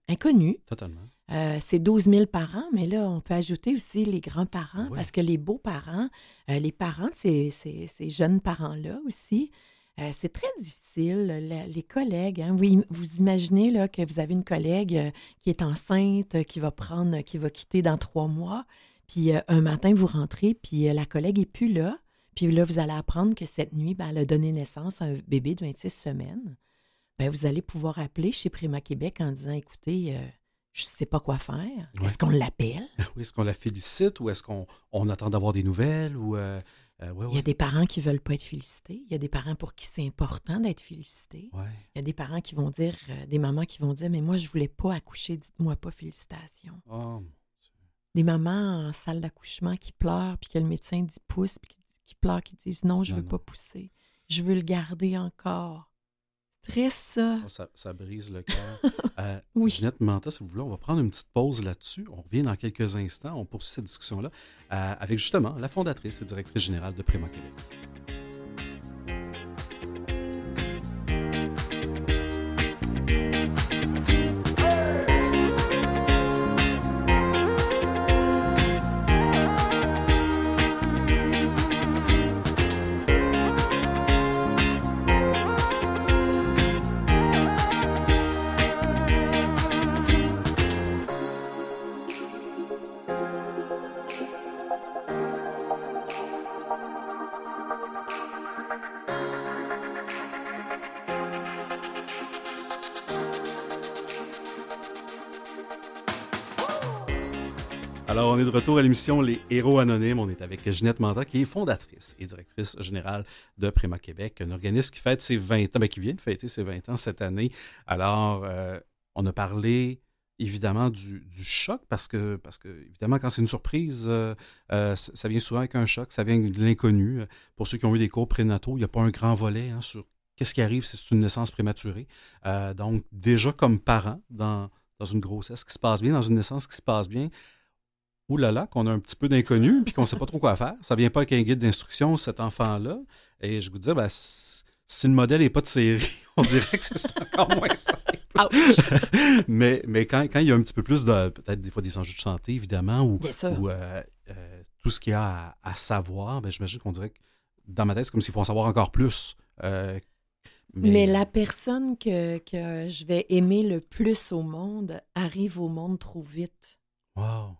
inconnu. totalement. Euh, c'est 12 000 par an, mais là, on peut ajouter aussi les grands-parents, Oui. parce que les beaux-parents, euh, les parents de ces, ces- ces jeunes parents-là aussi, euh, c'est très difficile. La- les collègues, hein, vous, vous imaginez là, que vous avez une collègue euh, qui est enceinte, euh, qui va prendre, qui va quitter dans trois mois, Puis euh, un matin, vous rentrez, puis euh, la collègue est plus là. Puis là, vous allez apprendre que cette nuit, ben, elle a donné naissance à un bébé de 26 semaines. Ben, vous allez pouvoir appeler chez Prima Québec en disant, écoutez, euh, je ne sais pas quoi faire. Ouais. Est-ce qu'on l'appelle? Oui, est-ce qu'on la félicite ou est-ce qu'on on attend d'avoir des nouvelles ou euh, euh, ouais, Il y a des parents qui veulent pas être félicités. Il y a des parents pour qui c'est important d'être félicités. Il y a des parents qui vont dire, des mamans qui vont dire, mais moi, je voulais pas accoucher, dites-moi pas félicitations. Oh, Des mamans en salle d'accouchement qui pleurent, puis que le médecin dit pousse, puis qui, qui pleurent, qui disent non, je Non, veux non. pas pousser. Je veux le garder encore. Triste, ça. oh, ça, ça brise le cœur. Euh, Oui. Ginette Manta, si vous voulez, on va prendre une petite pause là-dessus. On revient dans quelques instants. On poursuit cette discussion-là euh, avec justement la fondatrice et directrice générale de Prima Québec. Retour à l'émission Les Héros Anonymes. On est avec Ginette Manta, qui est fondatrice et directrice générale de Prima Québec, un organisme qui fête ses 20 ans, ben, qui vient de fêter ses 20 ans cette année. Alors, euh, on a parlé évidemment du, choc parce que, évidemment, quand c'est une surprise, euh, euh, ça vient souvent avec un choc, ça vient de l'inconnu. Pour ceux qui ont eu des cours prénataux, il n'y a pas un grand volet hein, sur qu'est-ce qui arrive si c'est une naissance prématurée. Donc, déjà comme parent, dans une grossesse qui se passe bien, dans une naissance qui se passe bien, Ouh là là, qu'on a un petit peu d'inconnu puis qu'on ne sait pas trop quoi faire. Ça vient pas avec un guide d'instruction, cet enfant-là. Et je vous dis, ben, si le modèle n'est pas de série, on dirait que c'est encore moins simple. mais mais quand, quand il y a un petit peu plus de, peut-être des fois des enjeux de santé, évidemment, ou, euh, euh, tout ce qu'il y a à, à savoir, ben, j'imagine qu'on dirait que dans ma tête, c'est comme s'il faut en savoir encore plus. Euh, Mais la personne que, que je vais aimer le plus au monde arrive au monde trop vite. Wow.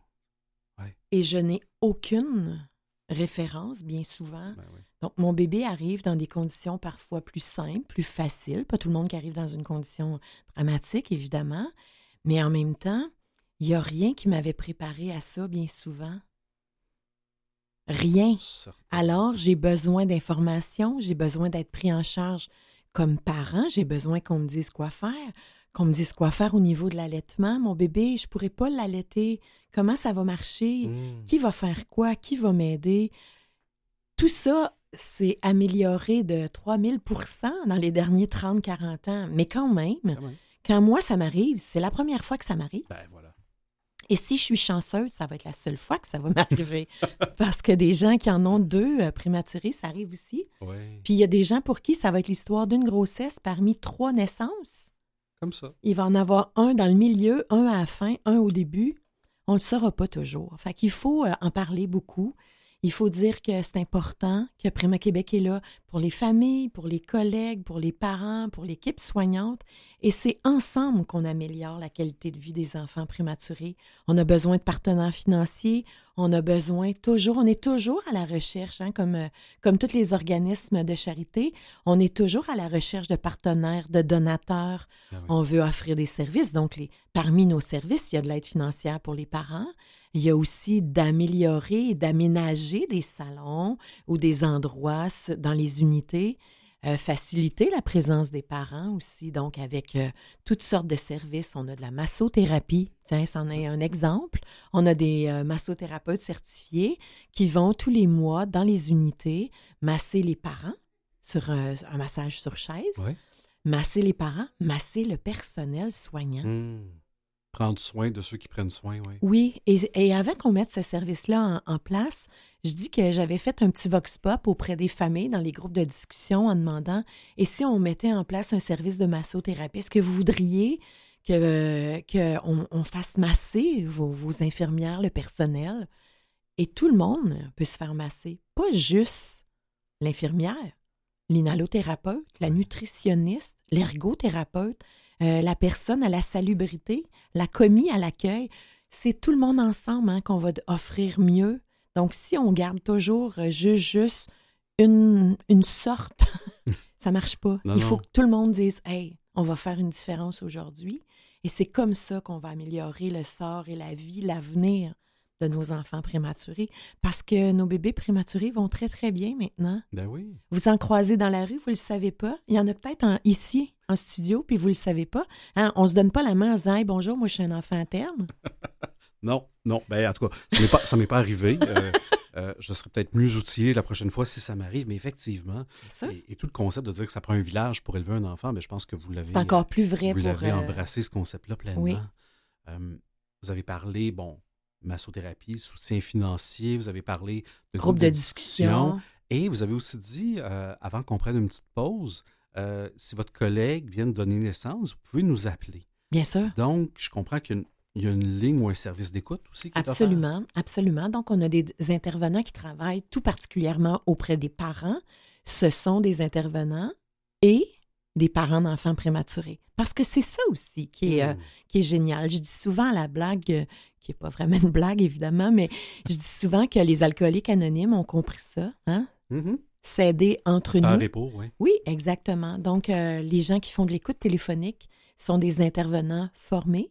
Et je n'ai aucune référence, bien souvent. Ben oui. Donc, mon bébé arrive dans des conditions parfois plus simples, plus faciles. Pas tout le monde qui arrive dans une condition dramatique, évidemment. Mais en même temps, il n'y a rien qui m'avait préparé à ça, bien souvent. Rien. Alors, j'ai besoin d'informations, j'ai besoin d'être pris en charge comme parent, j'ai besoin qu'on me dise quoi faire, qu'on me dise quoi faire au niveau de l'allaitement. Mon bébé, je pourrais pas l'allaiter. Comment ça va marcher? Mm. Qui va faire quoi? Qui va m'aider? Tout ça s'est amélioré de 3000% dans les derniers 30-40 ans. Mais quand même, Quand même. quand moi, ça m'arrive, c'est la première fois que ça m'arrive. Ben voilà. Et si je suis chanceuse, ça va être la seule fois que ça va m'arriver. Parce que des gens qui en ont deux euh, prématurés, ça arrive aussi. Ouais. Puis il y a des gens pour qui ça va être l'histoire d'une grossesse parmi trois naissances. Il va en avoir un dans le milieu, un à la fin, un au début. On ne le saura pas toujours. Fait qu'il faut euh, en parler beaucoup. Il faut dire que c'est important, que Prima Québec est là pour les familles, pour les collègues, pour les parents, pour l'équipe soignante. Et c'est ensemble qu'on améliore la qualité de vie des enfants prématurés. On a besoin de partenaires financiers. On a besoin toujours, on est toujours à la recherche, hein, comme, euh, comme tous les organismes de charité, on est toujours à la recherche de partenaires, de donateurs. Ah oui. On veut offrir des services. Donc, les, parmi nos services, il y a de l'aide financière pour les parents. Il y a aussi d'améliorer et d'aménager des salons ou des endroits dans les unités, euh, faciliter la présence des parents aussi, donc avec euh, toutes sortes de services. On a de la massothérapie, tiens, c'en est un exemple. On a des euh, massothérapeutes certifiés qui vont tous les mois dans les unités masser les parents sur un, un massage sur chaise, Ouais. masser les parents, masser le personnel soignant. Mm. Prendre soin de ceux qui prennent soin, oui. Oui, et, et avant qu'on mette ce service-là en, en place, je dis que j'avais fait un petit vox pop auprès des familles dans les groupes de discussion en demandant et si on mettait en place un service de massothérapie, est-ce que vous voudriez que qu'on on fasse masser vos, vos infirmières, le personnel? Et tout le monde peut se faire masser, pas juste l'infirmière, l'inhalothérapeute, la nutritionniste, l'ergothérapeute, euh, la personne à la salubrité, la commis à l'accueil. c'est tout le monde ensemble hein, qu'on va offrir mieux. Donc, si on garde toujours euh, juste, juste une, une sorte, ça marche pas. Non, Il faut non. que tout le monde dise Hey, on va faire une différence aujourd'hui. Et c'est comme ça qu'on va améliorer le sort et la vie, l'avenir de nos enfants prématurés. Parce que nos bébés prématurés vont très, très bien maintenant. Ben oui. Vous en croisez dans la rue, vous ne le savez pas. Il y en a peut-être ici, en studio, puis vous ne le savez pas. Hein, on ne se donne pas la main en disant Hey, bonjour, moi je suis un enfant à terme. Non, non. Ben, en tout cas, ça m'est pas, ça m'est pas arrivé. Euh, euh, je serais peut-être mieux outillé la prochaine fois si ça m'arrive, mais effectivement, ça. et, et tout le concept de dire que ça prend un village pour élever un enfant, ben, je pense que vous l'avez. C'est encore plus vrai vous pour. l'avez euh, embrassé ce concept-là pleinement. oui. Vous avez parlé, bon, massothérapie, soutien financier, vous avez parlé de groupe de discussion. Et vous avez aussi dit, euh, avant qu'on prenne une petite pause, euh, si votre collègue vient de donner naissance, vous pouvez nous appeler. Bien sûr. Donc, je comprends qu'il y a une, il y a une ligne ou un service d'écoute aussi qui est. Absolument, absolument. Donc, on a des intervenants qui travaillent tout particulièrement auprès des parents. Ce sont des intervenants et des parents d'enfants prématurés. Parce que c'est ça aussi qui est, euh, Hmm. qui est génial. Je dis souvent la blague, qui n'est pas vraiment une blague évidemment, mais je dis souvent que les alcooliques anonymes ont compris ça, hein? S'aider entre Par nous. repos, oui. Oui, exactement. Donc, euh, les gens qui font de l'écoute téléphonique sont des intervenants formés,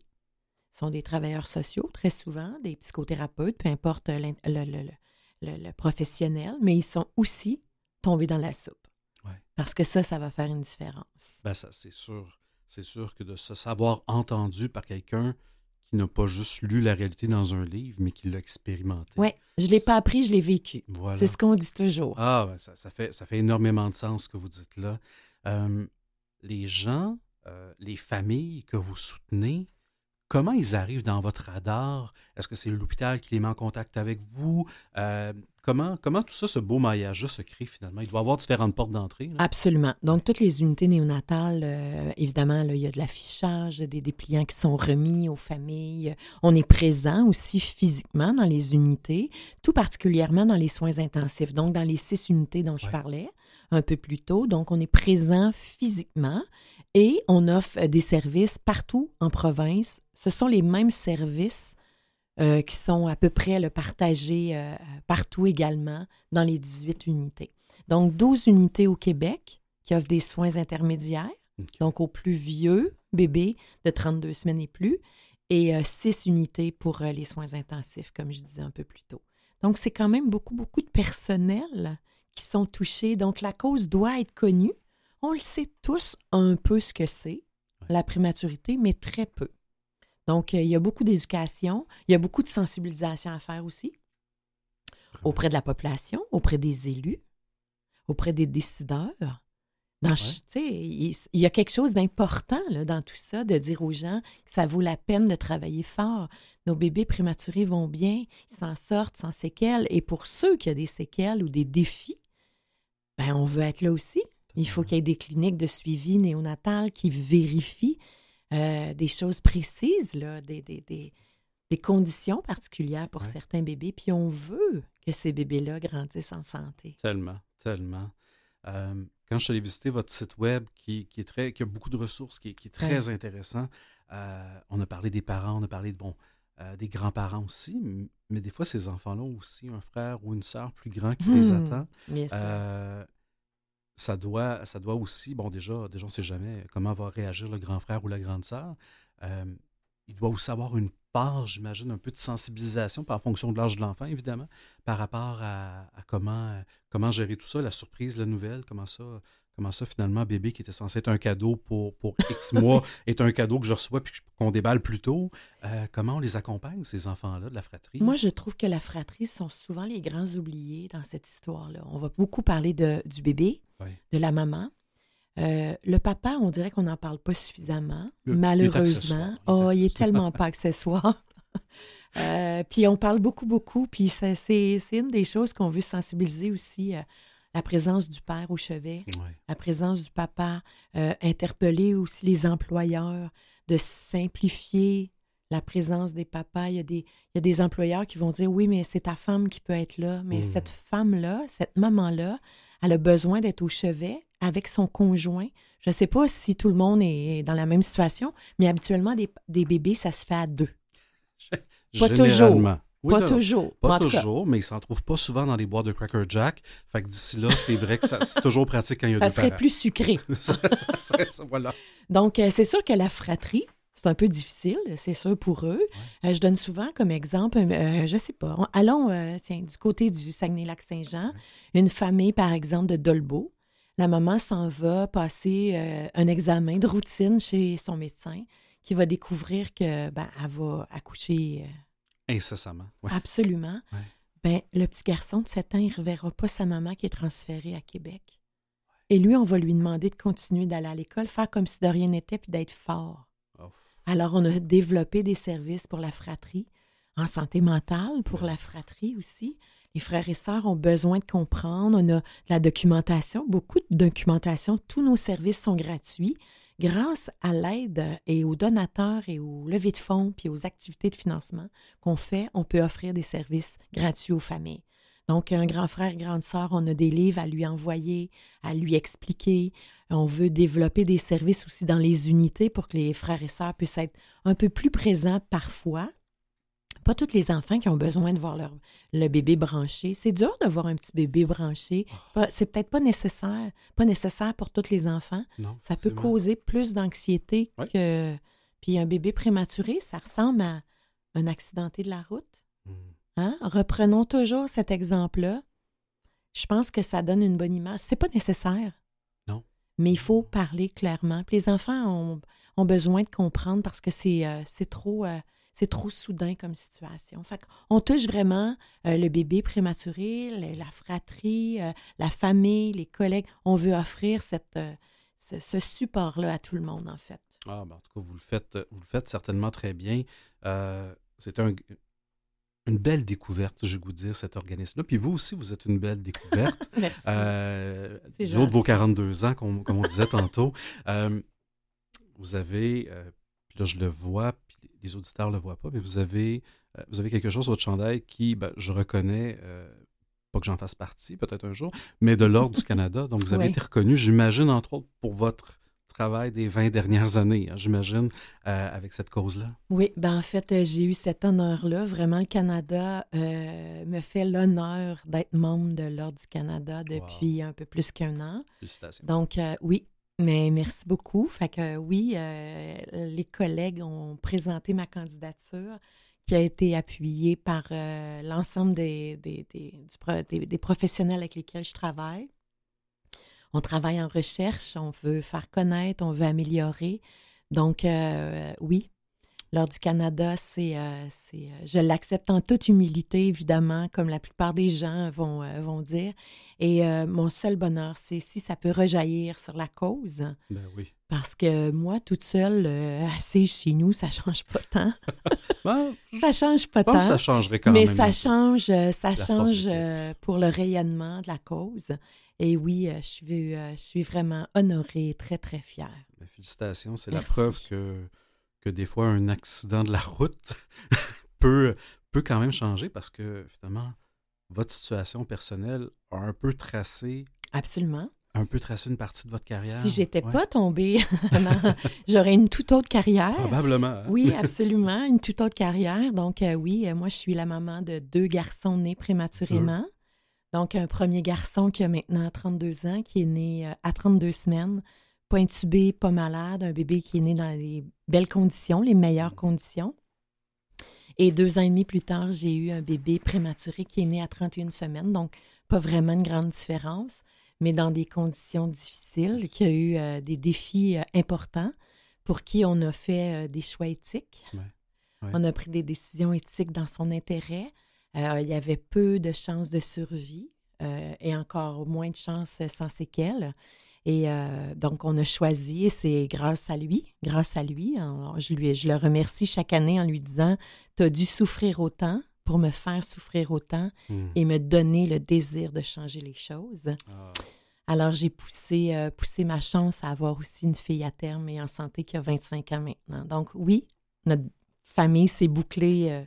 sont des travailleurs sociaux, très souvent, des psychothérapeutes, peu importe le, le- le- le- le professionnel, mais ils sont aussi tombés dans la soupe. Ouais. Parce que ça, ça va faire une différence. Ben ça, c'est sûr. C'est sûr que de se savoir entendu par quelqu'un qui n'a pas juste lu la réalité dans un livre, mais qui l'a expérimenté. Oui, je ne l'ai pas appris, je l'ai vécu. Voilà. C'est ce qu'on dit toujours. Ah, ben ça, ça fait, ça fait énormément de sens ce que vous dites là. Euh, les gens, euh, les familles que vous soutenez, comment ils arrivent dans votre radar? Est-ce que c'est l'hôpital qui les met en contact avec vous? Euh, comment, comment tout ça, ce beau maillage-là se crée finalement? Il doit y avoir différentes portes d'entrée. Absolument. Donc, toutes les unités néonatales, euh, évidemment, là, il y a de l'affichage, des dépliants qui sont remis aux familles. On est présent aussi physiquement dans les unités, tout particulièrement dans les soins intensifs, donc dans les six unités dont je Ouais. parlais un peu plus tôt. Donc, on est présent physiquement et on offre euh, des services partout en province. Ce sont les mêmes services euh, qui sont à peu près le partagés euh, partout également dans les 18 unités. Donc, 12 unités au Québec qui offrent des soins intermédiaires, donc aux plus vieux bébés de 32 semaines et plus, et 6 unités pour euh, les soins intensifs, comme je disais un peu plus tôt. Donc, c'est quand même beaucoup, beaucoup de personnel qui sont touchés. Donc, la cause doit être connue. On le sait tous un peu ce que c'est, la prématurité, mais très peu. Donc, euh, il y a beaucoup d'éducation, il y a beaucoup de sensibilisation à faire aussi auprès de la population, auprès des élus, auprès des décideurs. Dans, il, il y a quelque chose d'important là, dans tout ça, de dire aux gens que ça vaut la peine de travailler fort. Nos bébés prématurés vont bien, ils s'en sortent sans séquelles. Et pour ceux qui ont des séquelles ou des défis, ben, on veut être là aussi. Il faut qu'il y ait des cliniques de suivi néonatal qui vérifient euh, des choses précises, là, des, des, des- des conditions particulières pour Ouais. certains bébés. Puis on veut que ces bébés-là grandissent en santé. Tellement, tellement. Euh, quand je suis allé visiter votre site web, qui, qui est très, qui a beaucoup de ressources, qui, est- qui est très intéressant, euh, on a parlé des parents, on a parlé de, bon, euh, des grands-parents aussi, mais des fois, ces enfants-là ont aussi un frère ou une sœur plus grand qui les Hmm. attend. Bien sûr. Euh, ça doit, ça doit aussi, bon, déjà, déjà on ne sait jamais comment va réagir le grand frère ou la grande sœur. Il doit aussi avoir une part, j'imagine, un peu de sensibilisation par fonction de l'âge de l'enfant, évidemment, par rapport à, comment, comment gérer tout ça, la surprise, la nouvelle, comment ça, comment ça finalement, bébé qui était censé être un cadeau pour, pour X mois est un cadeau que je reçois puis qu'on déballe plus tôt. Euh, comment on les accompagne, ces enfants-là, de la fratrie? Moi, je trouve que la fratrie sont souvent les grands oubliés dans cette histoire-là. On va beaucoup parler de, du bébé, Oui. de la maman. Euh, le papa, on dirait qu'on n'en parle pas suffisamment, malheureusement. il Oh, il est tellement pas accessoire. Euh, puis on parle beaucoup, beaucoup. Puis c'est c'est une des choses qu'on veut sensibiliser aussi, la présence du père au chevet Ouais. la présence du papa, euh, interpeller aussi les employeurs, de simplifier la présence des papas. Il y, a des, il y a des employeurs qui vont dire oui, mais c'est ta femme qui peut être là. Mais Mm. cette femme-là, cette maman-là, elle a besoin d'être au chevet avec son conjoint. Je ne sais pas si tout le monde est dans la même situation, mais habituellement, des, des bébés, ça se fait à deux. Pas toujours. Oui, pas toujours. Pas cas, toujours, mais ils s'en trouvent pas souvent dans les boîtes de Cracker Jack. Fait que d'ici là, c'est vrai que ça- c'est toujours pratique quand il y a ça deux serait parents. plus sucré. ça, ça serait ça, voilà. Donc, euh, c'est sûr que la fratrie, c'est un peu difficile, c'est sûr pour eux. Euh, je donne souvent comme exemple, euh, je sais pas, on- allons, euh, tiens, du côté du Saguenay-Lac-Saint-Jean, une famille, par exemple, de Dolbeau. La maman s'en va passer euh, un examen de routine chez son médecin qui va découvrir que ben, elle va accoucher euh, Incessamment. Ouais. absolument. Ouais. Ben, le petit garçon de 7 ans, il ne reverra pas sa maman qui est transférée à Québec. Et lui, on va lui demander de continuer d'aller à l'école, faire comme si de rien n'était, puis d'être fort. Oh. Alors, on a développé des services pour la fratrie, en santé mentale, pour la fratrie aussi. Les frères et sœurs ont besoin de comprendre. On a de la documentation, beaucoup de documentation. Tous nos services sont gratuits grâce à l'aide et aux donateurs et aux levées de fonds puis aux activités de financement qu'on fait. On peut offrir des services gratuits aux familles. Donc, un grand frère, grande sœur, on a des livres à lui envoyer, à lui expliquer. On veut développer des services aussi dans les unités pour que les frères et sœurs puissent être un peu plus présents parfois. Pas tous les enfants qui ont besoin de voir leur, le bébé branché. C'est dur de voir un petit bébé branché. C'est peut-être pas nécessaire, pas nécessaire pour tous les enfants. Non, Ça peut causer plus d'anxiété que. Puis un bébé prématuré, ça ressemble à un accidenté de la route. Mm. Hein? Reprenons toujours cet exemple-là. Je pense que ça donne une bonne image. C'est pas nécessaire. Non. Mais il faut parler clairement. Puis les enfants ont, ont besoin de comprendre parce que c'est euh, trop, euh, c'est trop soudain comme situation. Fait on touche vraiment euh, le bébé prématuré, le- la fratrie, euh, la famille, les collègues. On veut offrir cette, euh, ce, ce support-là à tout le monde, en fait. Ah, ben, en tout cas, vous le faites, vous le faites certainement très bien. C'est un, une belle découverte, je vous dire, cet organisme-là. Puis vous aussi, vous êtes une belle découverte. Merci. Euh, du haut de vos gentil. 42 ans, comme, comme on disait tantôt. Euh, vous avez, euh, là je le vois, les auditeurs ne le voient pas, mais vous avez, euh, vous avez quelque chose sur votre chandail qui, ben, je reconnais, euh, pas que j'en fasse partie, peut-être un jour, mais de l'Ordre du Canada. Donc vous avez été reconnu, j'imagine, entre autres, pour votre travail des 20 dernières années, hein, j'imagine, euh, avec cette cause-là. Oui, ben en fait, euh, j'ai eu cet honneur-là. Vraiment, le Canada euh, me fait l'honneur d'être membre de l'Ordre du Canada depuis un peu plus qu'un an. Félicitations. Donc, oui, mais merci beaucoup. Fait que oui, euh, les collègues ont présenté ma candidature qui a été appuyée par euh, l'ensemble des, des, des, professionnels avec lesquels je travaille. On travaille en recherche, on veut faire connaître, on veut améliorer. Donc, euh, oui, l'Ordre du Canada, c'est, euh, c'est, euh, je l'accepte en toute humilité, évidemment, comme la plupart des gens vont, euh, vont dire. Et mon seul bonheur, c'est si ça peut rejaillir sur la cause. Ben oui. Parce que moi, toute seule, assise chez nous, ça change pas tant. Ben, Ça change pas je pense tant. que ça changerait quand mais même. ça change, ça change pour le rayonnement de la cause. Et oui, je suis, je suis vraiment honorée, très, très fière. Ben, félicitations, c'est la preuve que, que des fois un accident de la route peut, peut quand même changer parce que finalement, votre situation personnelle a un peu tracé, Absolument. un peu tracé une partie de votre carrière. Si j'étais Ouais. pas tombée, j'aurais une toute autre carrière. Probablement. hein? Oui, absolument, une toute autre carrière. Donc, euh, oui, euh, moi, je suis la maman de deux garçons nés prématurément. Donc, un premier garçon qui a maintenant 32 ans, qui est né euh, à 32 semaines, pas intubé, pas malade, un bébé qui est né dans les belles conditions, les meilleures conditions. Et deux ans et demi plus tard, j'ai eu un bébé prématuré qui est né à 31 semaines, donc pas vraiment une grande différence, mais dans des conditions difficiles, qui a eu euh, des défis euh, importants, pour qui on a fait euh, des choix éthiques. Ouais, ouais. On a pris des décisions éthiques dans son intérêt. Il y avait peu de chances de survie et encore moins de chances sans séquelles. Et euh, donc, on a choisi, et c'est grâce à lui, grâce à lui. Alors, je, lui, je le remercie chaque année en lui disant Tu as dû souffrir autant pour me faire souffrir autant Hmm. et me donner le désir de changer les choses. Ah, Alors, j'ai poussé, euh, poussé ma chance à avoir aussi une fille à terme et en santé qui a 25 ans maintenant. Donc, oui, notre famille s'est bouclée euh,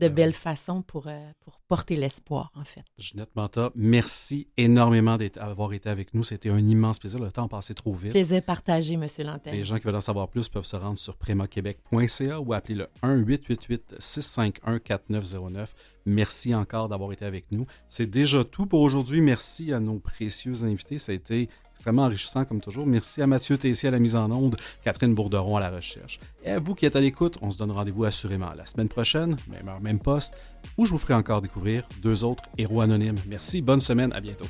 de belle façon pour, euh, pour porter l'espoir, en fait. Ginette Manta, merci énormément d'avoir été avec nous. C'était un immense plaisir. Le temps passé trop vite. Plaisir partagé, M. Lantaigne. Les gens qui veulent en savoir plus peuvent se rendre sur prémaquebec.ca ou appeler le 1-888-651-4909. Merci encore d'avoir été avec nous. C'est déjà tout pour aujourd'hui. Merci à nos précieux invités. Ça a été extrêmement enrichissant comme toujours. Merci à Mathieu Tessier à la mise en onde, Catherine Bourderon à la recherche. Et à vous qui êtes à l'écoute, on se donne rendez-vous assurément la semaine prochaine, même heure, même poste, où je vous ferai encore découvrir deux autres héros anonymes. Merci, bonne semaine, à bientôt.